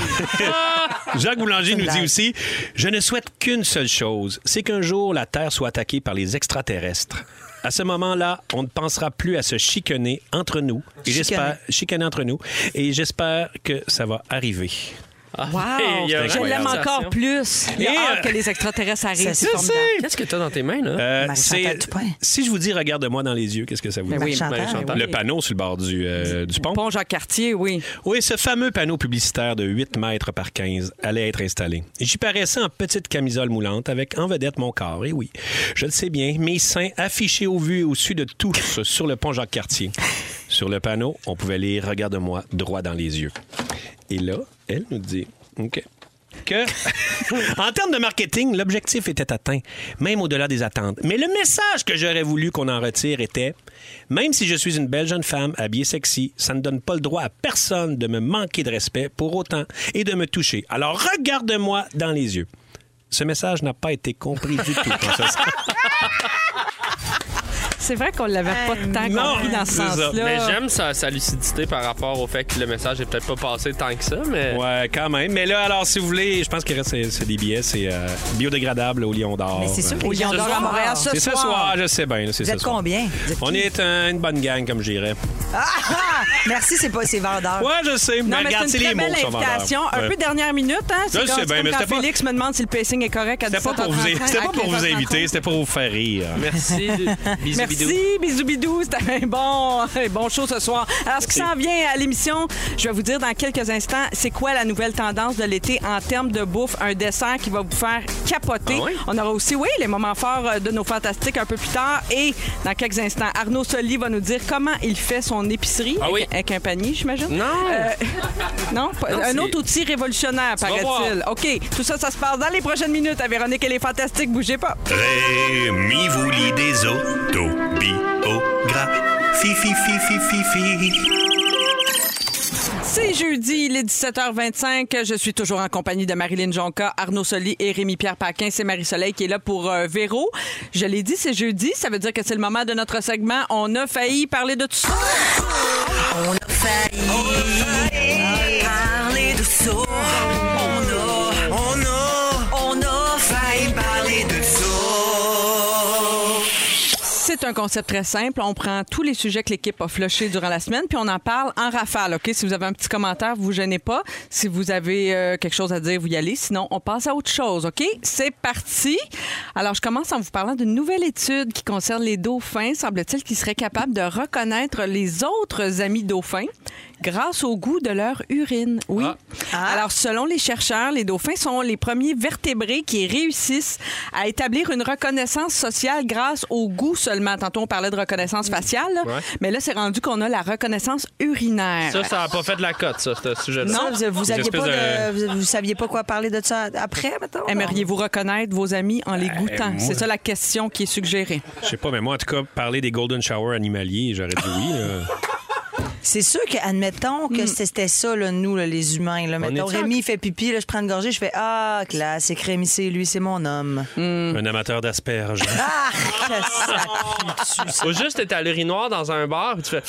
Jacques Boulanger nous dit aussi Je ne souhaite qu'une seule chose, c'est qu'un jour la Terre soit attaquée par les extraterrestres. À ce moment-là, on ne pensera plus à se chicaner entre nous. Et j'espère chicaner entre nous. Et j'espère que ça va arriver. Wow! Il y a Je l'aime encore plus. Il a Et, hâte euh, que les extraterrestres arrivent. Ça, c'est. Qu'est-ce que t'as dans tes mains, là? Euh, si je vous dis regarde-moi dans les yeux, qu'est-ce que ça vous dit? Ben oui, Chantal. Marie-Chantal. Le panneau sur le bord du, euh, du pont. Pont Jacques-Cartier, oui. Oui, ce fameux panneau publicitaire de 8 mètres par 15 allait être installé. Et J'y paraissais en petite camisole moulante avec en vedette mon corps. Et oui, je le sais bien, mes seins affichés au vu et au-dessus de tous sur le pont Jacques-Cartier. Sur le panneau, on pouvait lire Regarde-moi droit dans les yeux. Et là, elle nous dit OK. Que, en termes de marketing, l'objectif était atteint, même au-delà des attentes. Mais le message que j'aurais voulu qu'on en retire était même si je suis une belle jeune femme habillée sexy, ça ne donne pas le droit à personne de me manquer de respect pour autant et de me toucher. Alors regarde-moi dans les yeux. Ce message n'a pas été compris du tout. C'est vrai qu'on l'avait pas tant Non, compris dans ce sens-là. Mais j'aime sa, sa lucidité par rapport au fait que le message est peut-être pas passé tant que ça, mais. Ouais, quand même. Mais là, alors, si vous voulez, je pense qu'il reste c'est- c'est des billets, c'est euh, biodégradable au Lion d'Or. Mais c'est sûr Au Lion d'Or à Montréal ce C'est ce soir. soir, je sais bien. là, c'est Vous ce êtes soir. combien? Vous êtes On qui? est un- une bonne gang, comme je dirais. Ah, ah! Merci, c'est pas c'est vendeur. Ouais, je sais. Non, mais regarde, c'est c'est une très les mots belle qui sont vendeurs. invitation. Un Ouais. peu dernière minute, hein? Je sais bien, mais c'était pas- Félix me demande si le pacing est correct à C'était pas pour vous, 17h35, c'était pas avec pour les vous autres inviter, c'était pour vous faire rire. Merci. Bisous. Merci, bisous bidou, c'était un bon, un bon show ce soir. Alors, ce qui s'en vient à l'émission, je vais vous dire dans quelques instants, c'est quoi la nouvelle tendance de l'été en termes de bouffe, un dessert qui va vous faire capoter. Ah oui? On aura aussi, oui, les moments forts euh, de nos fantastiques un peu plus tard. Et dans quelques instants, Arnaud Soli va nous dire comment il fait son épicerie Ah oui. avec, avec un panier, j'imagine. Non. Euh, non, Non, un autre outil révolutionnaire, paraît-il. OK, tout ça, ça se passe dans les prochaines minutes à Véronique et les Fantastiques. Bougez pas. Rémi vous lit des autobiographies. Fi, fi, fi, fi, fi. C'est jeudi, il est 17h25. Je suis toujours en compagnie de Marilyn Jonca, Arnaud Soli et Rémi-Pierre Paquin. C'est Marie-Soleil qui est là pour euh, Véro. Je l'ai dit, c'est jeudi. Ça veut dire que c'est le moment de notre segment. On a failli parler de tout ça. On a failli parler de ça. On a, C'est un concept très simple. On prend tous les sujets que l'équipe a flushés durant la semaine, puis on en parle en rafale. OK? Si vous avez un petit commentaire, vous vous gênez pas. Si vous avez euh, quelque chose à dire, vous y allez. Sinon, on passe à autre chose. OK? C'est parti. Alors, je commence en vous parlant d'une nouvelle étude qui concerne les dauphins. Semble-t-il qu'ils seraient capables de reconnaître les autres amis dauphins grâce au goût de leur urine. Oui. Alors, selon les chercheurs, les dauphins sont les premiers vertébrés qui réussissent à établir une reconnaissance sociale grâce au goût seulement. Tantôt, on parlait de reconnaissance faciale, là. Ouais. mais là, c'est rendu qu'on a la reconnaissance urinaire. Ça, ça n'a pas fait de la cote, ça, ce sujet-là. Ça, vous, vous, Une aviez espèce pas de- de- vous, vous saviez pas quoi parler de ça après, mettons? Aimeriez-vous reconnaître vos amis en les goûtant? moi- C'est ça la question qui est suggérée. Je sais pas, mais moi, en tout cas, parler des Golden Shower animaliers, j'aurais dit oui. là. C'est sûr que, admettons que c'était ça, là, nous, là, les humains. Là. Mettons, est-tu Rémi fait pipi, là, je prends une gorgée, je fais Ah, classique, Rémi, c'est lui, c'est mon homme. Un amateur d'asperges. Ah, que ça pue juste, t'es à l'urinoir dans un bar, puis tu fais.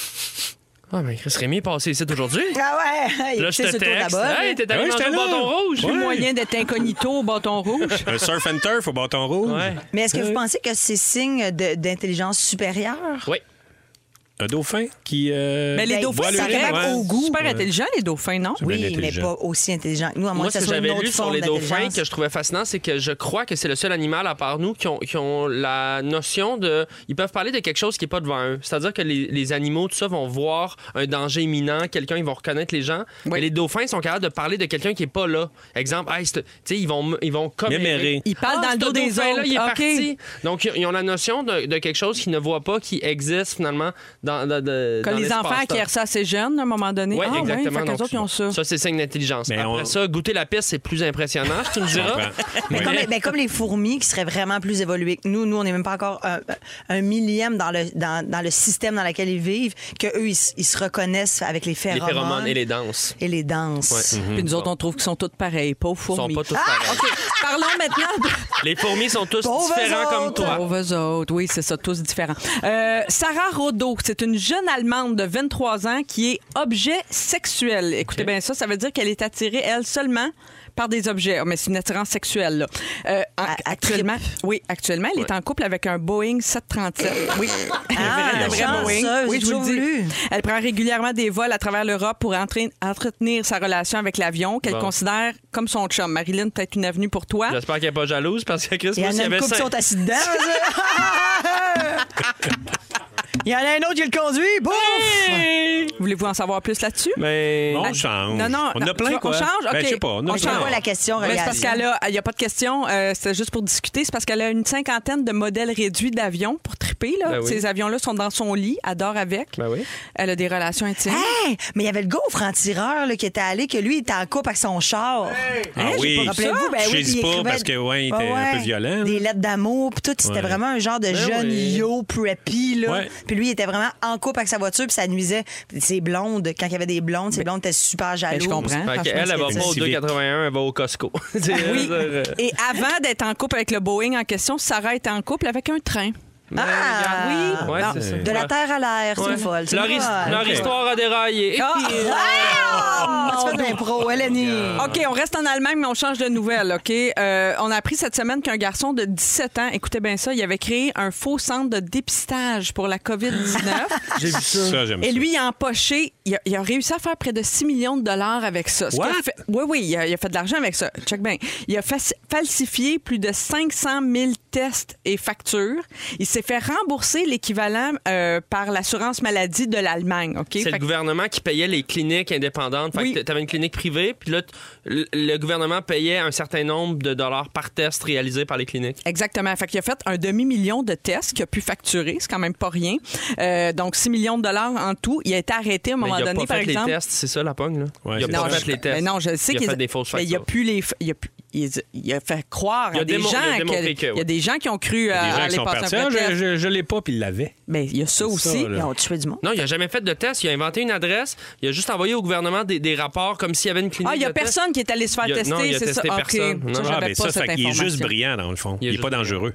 Ah, mais Chris Rémi est passé ici aujourd'hui. Ah ouais, il Là, je te sur le tour texte. là-bas. Hey, t'es allé Ouais, manger j'étais au là. bâton rouge. Ouais. Moyen d'être incognito au bâton rouge. Un surf and turf au bâton rouge. Ouais. Mais est-ce que vous pensez que c'est signe de- d'intelligence supérieure? Oui. Un dauphin qui. euh, Mais les Ben, dauphins, ça rêve au goût. Super Ouais. intelligents, les dauphins, non? Oui, mais intelligent. pas aussi intelligent que nous, à moins Moi, que ce ça que soit une j'avais autre lu sur forme les dauphins d'intelligence. que je trouvais fascinant, c'est que je crois que c'est le seul animal à part nous qui ont, qui ont la notion de. Ils peuvent parler de quelque chose qui n'est pas devant eux. C'est-à-dire que les, les animaux, tout ça, vont voir un danger imminent, quelqu'un, ils vont reconnaître les gens. Mais les dauphins sont capables de parler de quelqu'un qui n'est pas là. Exemple, hey, c'est- tu sais, ils vont, ils vont. Mémérer. Ils parlent Ah, dans le ce dos des autres. il est OK. parti. Donc, ils ont la notion de, de quelque chose qu'ils ne voient pas, qui existe finalement dans dans, dans- de- Comme dans les enfants acquièrent ça assez jeunes, à un moment donné. Oui, ah, ouais, exactement. qu'eux Donc, autres, ils ont ça. Ça, c'est signe d'intelligence. Après on- ça, goûter la piste, c'est plus impressionnant, tu me diras. Mais comme, les- ben, comme les fourmis qui seraient vraiment plus évoluées que nous, nous, on n'est même pas encore un, un millième dans le, dans, dans le système dans lequel ils vivent, qu'eux, ils, ils se reconnaissent avec les Les phéromones. phéromones et les danses. et les danses. Ouais. Puis nous autres, on trouve qu'ils sont toutes pareilles, pauvres Ils sont fourmis. pas tous Ah, pareils. OK. Parlons maintenant de... Les fourmis sont tous Pauvres différents comme toi. Pauvres autres, oui, c'est ça, tous différents. Euh, Sarah Rodo, c'est une jeune Allemande de 23 ans qui est objet sexuel. Écoutez bien ça, ça veut dire qu'elle est attirée, elle, seulement par des objets. Oh, mais c'est une attirance sexuelle, là. Euh, À- actuellement, oui, actuellement, elle est en couple avec un Boeing 737. Oui. Ah, Un vrai Boeing. Oui, je vous le dis. Elle prend régulièrement des vols à travers l'Europe pour entretenir sa relation avec l'avion qu'elle Bon. considère comme son chum. Marilyn, peut-être une avenue pour toi. J'espère qu'elle n'est pas jalouse parce que Chris, moi, s'il y avait cinq- sont assis dedans. Il y en a un autre qui le conduit. Bouf! Voulez-vous en savoir plus là-dessus? Mais Ben, on change. Non, non. On non, a plein, vois, quoi. On change? OK. Ben, je sais pas. On change. Quoi la question, Ben, c'est regarde. parce qu'elle a, il n'y a pas de question, euh, c'était juste pour discuter. C'est parce qu'elle a une cinquantaine de modèles réduits d'avions pour triper. Là. Ben oui. Ces avions-là sont dans son lit, elle dort avec. Ben oui. Elle a des relations intimes. Hey, mais il y avait le gars au franc-tireur là, qui était allé, que lui, il était en couple avec son char. Ah Hein, j'ai oui. pas- ben Je oui, sais pas, écrivait- parce que, ouais, il Ouais, était un ouais, peu violent. Des lettres d'amour, puis tout. C'était Ouais. vraiment un genre de Ben jeune oui. yo preppy. Là. Puis lui, il était vraiment en couple avec sa voiture, puis ça nuisait. Ses blondes, quand il y avait des blondes, ses blondes étaient super jalouses. Ben, je comprends. Fait elle c'est- va pas au civique. 281, elle va au Costco. Oui. euh, Et avant d'être en couple avec le Boeing en question, Sarah était en couple avec un train. Ah, oui. Ouais, Non. c'est ça. De la terre à l'air, c'est Ouais. folle. c'est Leur, une his- folle. leur Ok. histoire a déraillé. Ah! Tu fais de l'impro, Eleni. OK, on reste en Allemagne, mais on change de nouvelle, OK? Euh, on a appris cette semaine qu'un garçon de 17 ans, écoutez bien ça, il avait créé un faux centre de dépistage pour la COVID-19. J'ai vu ça. Ça, j'aime Et ça. lui, il a empoché, il a, il a réussi à faire près de 6 millions de dollars avec ça. Ce qu'il a What? fait- oui, oui, il a, il a fait de l'argent avec ça. Check bien. Il a falsifié plus de 500 000 tests et factures. Il s'est fait rembourser l'équivalent euh, par l'assurance maladie de l'Allemagne, OK? C'est le que- gouvernement qui payait les cliniques indépendantes. Fait Oui. que t'avais une clinique privée, puis là, le, gouvernement payait un certain nombre de dollars par test réalisé par les cliniques. Exactement. Fait qu'il a fait un demi-million de tests qu'il a pu facturer. C'est quand même pas rien. Euh, donc, 6 millions de dollars en tout. Il a été arrêté à un Mais moment il a donné, pas par fait exemple. les tests, c'est ça la pogne, là? Ouais, il a pas fait les Mais tests. non, je sais il a qu'il fait des fausses mais il a factures. pu les. Il a, pu- il, il a fait croire Il a à des démo- il a gens que- que, Il y a des gens qui ont cru à Des gens qui aller sont passer partis. Ah, je, test. je, je l'ai pas, puis il l'avait. Mais il y a ça aussi. ça. Ils ont tué du monde. Non, il a jamais fait de test. Il a inventé une adresse. Il a juste envoyé au gouvernement des, des rapports comme s'il y avait une clinique. Ah, il y a de test. personne qui est allé se faire Il a- tester, non, il a c'est ça. testé OK. personne. Non, Ça, non. Ah, ben pas ça, cette fait qu'il est juste brillant, dans le fond. Il est Il est pas dangereux.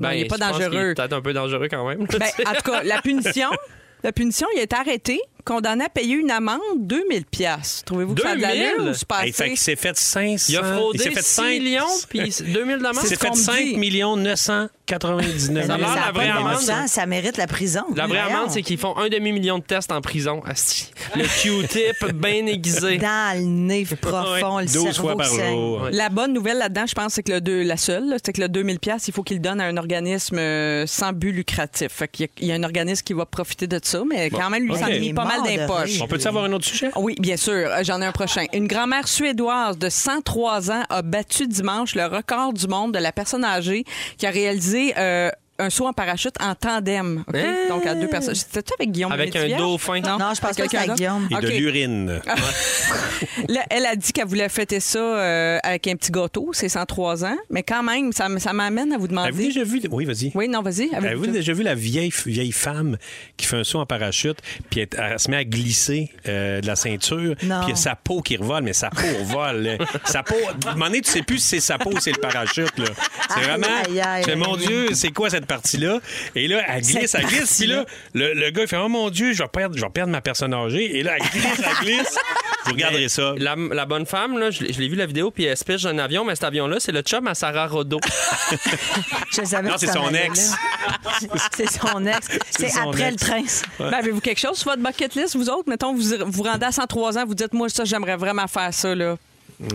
Non, il est Ben, pas qu'il dangereux. est peut-être un peu dangereux quand même. Ben, en tout cas, la punition, la punition, il a été arrêté, condamné à payer une amende 2000 pièces. Trouvez-vous que ça a de 2000? l'allure ou c'est pas Hey, fait assez? qu'il s'est fait 500. il a fraudé il s'est fait 6 5 millions, puis 2000 Il d'amende. s'est ce fait qu'on me 5 dit. millions 999 Ça a Mais l'air ça la vraie amende. ça mérite la prison. La vraie amende, c'est qu'ils font un demi-million de tests en prison. Asti. Le Q-tip bien aiguisé. Dans le nez profond, le 12 cerveau fois par. La bonne nouvelle là-dedans, je pense, c'est que le deux, la seule, c'est que le 2000 pièces, il faut qu'il le donne à un organisme euh, sans but lucratif. Fait qu'il y a- il y a un organisme qui va profiter de ça, mais quand même, lui, ça Il est pas mal d'impoches. rire. On peut-tu avoir un autre sujet? Oui, bien sûr. Euh, J'en ai un prochain. Une grand-mère suédoise de 103 ans a battu dimanche le record du monde de la personne âgée qui a réalisé euh, un saut en parachute en tandem. OK? Hein? Donc, à deux personnes. C'était avec Guillaume Avec un dauphin. Non, je pense que c'est d'autre? Guillaume. Et de l'urine. Là, elle a dit qu'elle voulait fêter ça euh, avec un petit gâteau, c'est 103 ans, mais quand même, ça, ça m'amène à vous Avez-vous demander. déjà vu... Oui, vas-y. Oui, non, vas-y. avez-vous Avez-vous déjà- vu la vieille, vieille femme qui fait un saut en parachute, puis elle, elle se met à glisser euh, de la ceinture, Non. puis il y a sa peau qui revole, mais sa peau revole. sa peau, à un moment donné, tu sais plus si c'est sa peau ou c'est le parachute. là. C'est vraiment. aïe, aïe, je fais, mon. Dieu, c'est quoi cette partie-là? Et là, elle glisse, Cette elle glisse, puis là, le, le gars, il fait, oh mon Dieu, je vais perdre, je vais perdre ma personne âgée. Et là, elle glisse, elle glisse. Vous regarderez ça. La, la bonne femme, là, je l'ai je l'ai vu la vidéo, puis elle se pitche d'un avion, mais cet avion-là, c'est le chum à Sarah Rodo. Je savais Non, c'est son ex. C'est son ex. C'est après ex. le prince. Ben, Avez-vous quelque chose sur votre bucket list, vous autres? Mettons, vous vous rendez à 103 ans, vous dites, moi, ça, j'aimerais vraiment faire ça, là.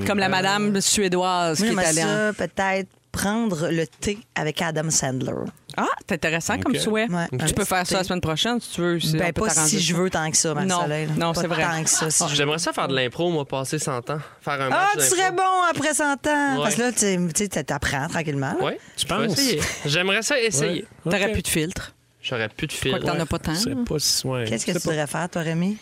Comme la madame suédoise Moi, qui est allée en- ça, peut-être prendre le thé avec Adam Sandler. Ah, c'est intéressant comme souhait. Ouais. Tu peux faire ça la semaine prochaine, si tu veux. si on Ben, pas si je veux tant que ça, Non, non, c'est vrai. tant que ça. si. J'aimerais ça faire de l'impro, moi, passer 100 ans. Faire un match Ah, tu serais bon après 100 ans. Ouais. Parce que là, tu sais, tu apprends tranquillement. Oui, Tu penses? essayer. J'aimerais ça essayer. T'aurais OK. plus de filtre. J'aurais plus de Je fil. crois que t'en as pas tant. C'est hein? pas si- ouais, Qu'est-ce que tu voudrais faire, toi, Rémi?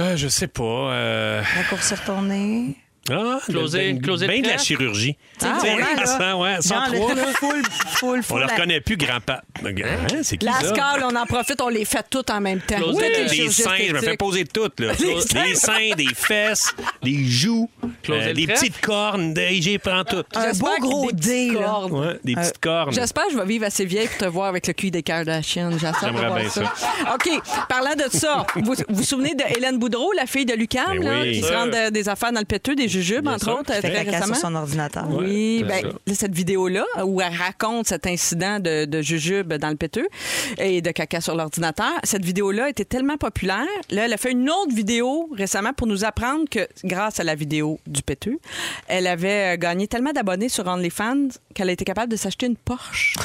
Euh, je sais pas. euh, Raccourcir ton nez? Ah, Closer- ben, closer le ben de la chirurgie. Ah, Tu sais, ouais, là. sans- ouais, sans Genre, trois, le là. full, full, On full. le la- reconnaît plus, grand-papa. Hein, c'est qui La ça? scale, on en profite, on les fait toutes en même temps. Closer les Des seins, je me fais poser toutes. Là. Les Des seins. des fesses, des joues, euh, des petites cornes, des, j'y prends toutes. Un J'espère beau que gros des dé, là. Ouais, des petites cornes. J'espère que je vais vivre assez vieille pour te voir avec le cul des Kardashians. J'espère J'aimerais voir bien ça. OK, parlant de ça, vous vous souvenez de Hélène Boudreau, la fille de Lucam, Ben oui. qui se rend de- des affaires dans le péteux, des jujubes, entre sûr. autres, Fait très caca récemment. sur son ordinateur. Oui, c'est ben, cette vidéo-là, où elle raconte cet incident de, de jujube dans le péteux et de caca sur l'ordinateur, cette vidéo-là était tellement populaire. Là, elle a fait une autre vidéo récemment pour nous apprendre que, grâce à la vidéo du péteux, elle avait euh, gagné tellement d'abonnés sur OnlyFans qu'elle a été capable de s'acheter une Porsche.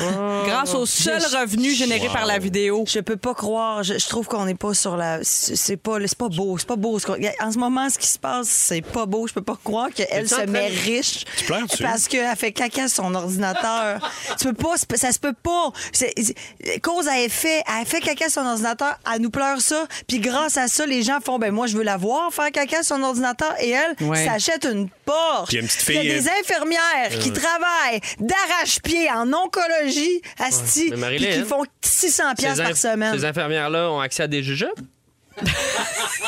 grâce au seul Je- revenu généré par la vidéo. Je peux pas croire. Je, je trouve qu'on n'est pas sur la. C'est c'est pas, c'est pas beau. C'est pas beau. ce qu'on- En ce moment, ce qui se passe, c'est pas beau. Je peux pas croire qu'elle se met riche pleures-tu? parce qu'elle fait caca sur son ordinateur. tu peux pas. Ça se peut pas. C'est- c'est- cause à effet. Elle fait caca sur son ordinateur. Elle nous pleure ça. Puis grâce à ça, les gens font. Ben moi, je veux la voir faire caca sur son ordinateur. Et elle Ouais. s'achète une Porsche. Puis il y a une petite Il y a fille, des euh, infirmières qui travaillent d'arrache-pied en oncologie, asti, Marie-Lynn, qui font 600 Ces, pièces par semaine. ces infirmières-là ont accès à des jujubes?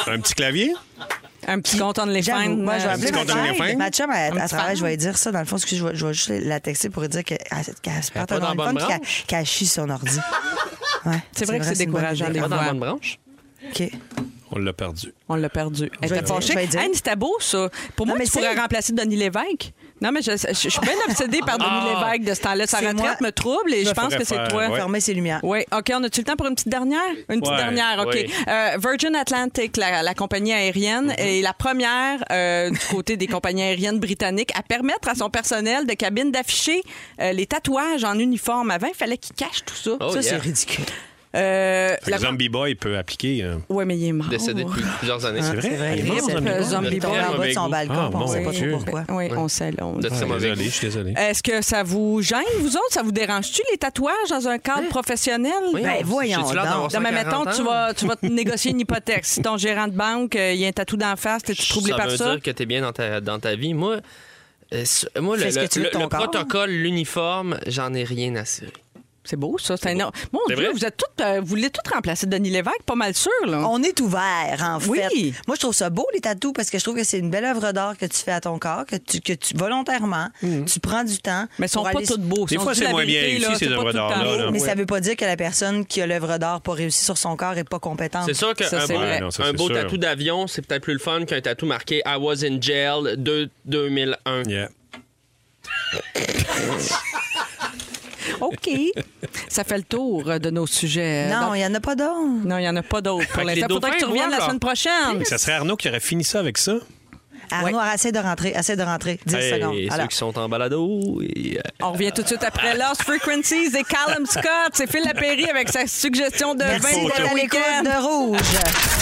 Un petit clavier? Un petit compte OnlyFans. J'avoue, moi, je vais euh, appeler petit ma chum. Ma chum, elle, Un à petit travail, fan? je vais lui dire ça. Dans le fond, je vais, je vais juste la texter pour lui dire qu'elle se un dans la bonne téléphone puis qu'elle branche? qu'elle chie son ordi. Ouais, C'est vrai que c'est décourageant, des Pas dans la fois. bonne branche? OK. On l'a perdu. On l'a perdu. Elle Je vais était fâchée. Hey, c'était beau, ça. Pour moi, mais tu pourrais remplacer Denis Lévesque. Non, mais je, je- je suis bien obsédée par Denis Ah! Lévesque de ce temps-là. Sa retraite moi. me trouble et je pense que c'est toi. ouais. Fermer ses lumières. Oui, OK. On a-tu le temps pour une petite dernière? Une petite Ouais, dernière, OK. oui. Euh, Virgin Atlantic, la, la compagnie aérienne, Mm-hmm. est la première euh, du côté des compagnies aériennes britanniques à permettre à son personnel de cabine d'afficher euh, les tatouages en uniforme. Avant, il fallait qu'ils cachent tout ça. Oh, Ça, c'est ridicule. Euh, Fait que la- Zombie Boy peut appliquer. euh, Ouais, mais il est mort. Décédé depuis plusieurs années. C'est vrai? Vrai. Il est mort, Il Zombie Boy? Zombie Boy. en bas de son balcon. Ah, puis on sait mon pas trop pourquoi. Oui, on sait. on sait. mauvais Désolé, je suis désolé. Est-ce que ça vous gêne, vous autres? Ça vous dérange-tu, les tatouages dans un cadre professionnel? Oui, Ben, on- voyons donc. Non, mais 140 mettons, tu vas, tu vas te négocier une hypothèque. Si ton gérant de banque, euh, il y a un tatou d'en face, t'es-tu troublé ça par veut ça? dire que tu es bien dans ta, dans ta vie. Moi, euh, moi le, le- tu protocole, l'uniforme, j'en ai rien à cirer. C'est beau, ça. C'est énorme. Mon C'est Dieu, vrai? vous êtes toutes, euh, vous voulez toutes remplacer Denis Lévesque, pas mal sûr, là. On est ouvert, en Oui. fait. Moi, je trouve ça beau, les tatous, parce que je trouve que c'est une belle œuvre d'art que tu fais à ton corps, que tu, que tu volontairement, tu prends du temps. Mhm. Mais ils sont pas aller- toutes beaux. Des fois, c'est moins bien réussi, ces œuvres tout d'art-là. Mais Ouais. ça veut pas dire que la personne qui a l'œuvre d'art pas réussi sur son corps est pas compétente. C'est sûr Ça, qu'un c'est beau, vrai. non, ça, un beau tatou d'avion, c'est peut-être plus le fun qu'un tatou marqué I was in jail de 2001. Yeah. OK. ça fait le tour de nos sujets. Non, il y en a pas d'autres. non, il n'y en a pas d'autres pour l'instant. Faudrait que tu reviennes la semaine prochaine. Ça serait Arnaud qui aurait fini ça avec ça. Arnaud, essaie de rentrer, essaie de rentrer. 10 Hey, secondes. ceux Alors. qui sont en balado. Euh, On revient tout de suite après Lost Frequencies et Callum Scott. C'est Phil Lapéry avec sa suggestion de Merci 20 d'être à l'écoute de Rouge.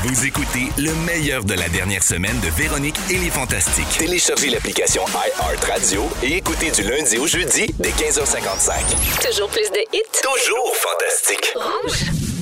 Vous écoutez le meilleur de la dernière semaine de Véronique et les Fantastiques. Téléchargez l'application iHeartRadio et écoutez du lundi au jeudi dès 15h55. Toujours plus de hits. Toujours fantastique. Rouge.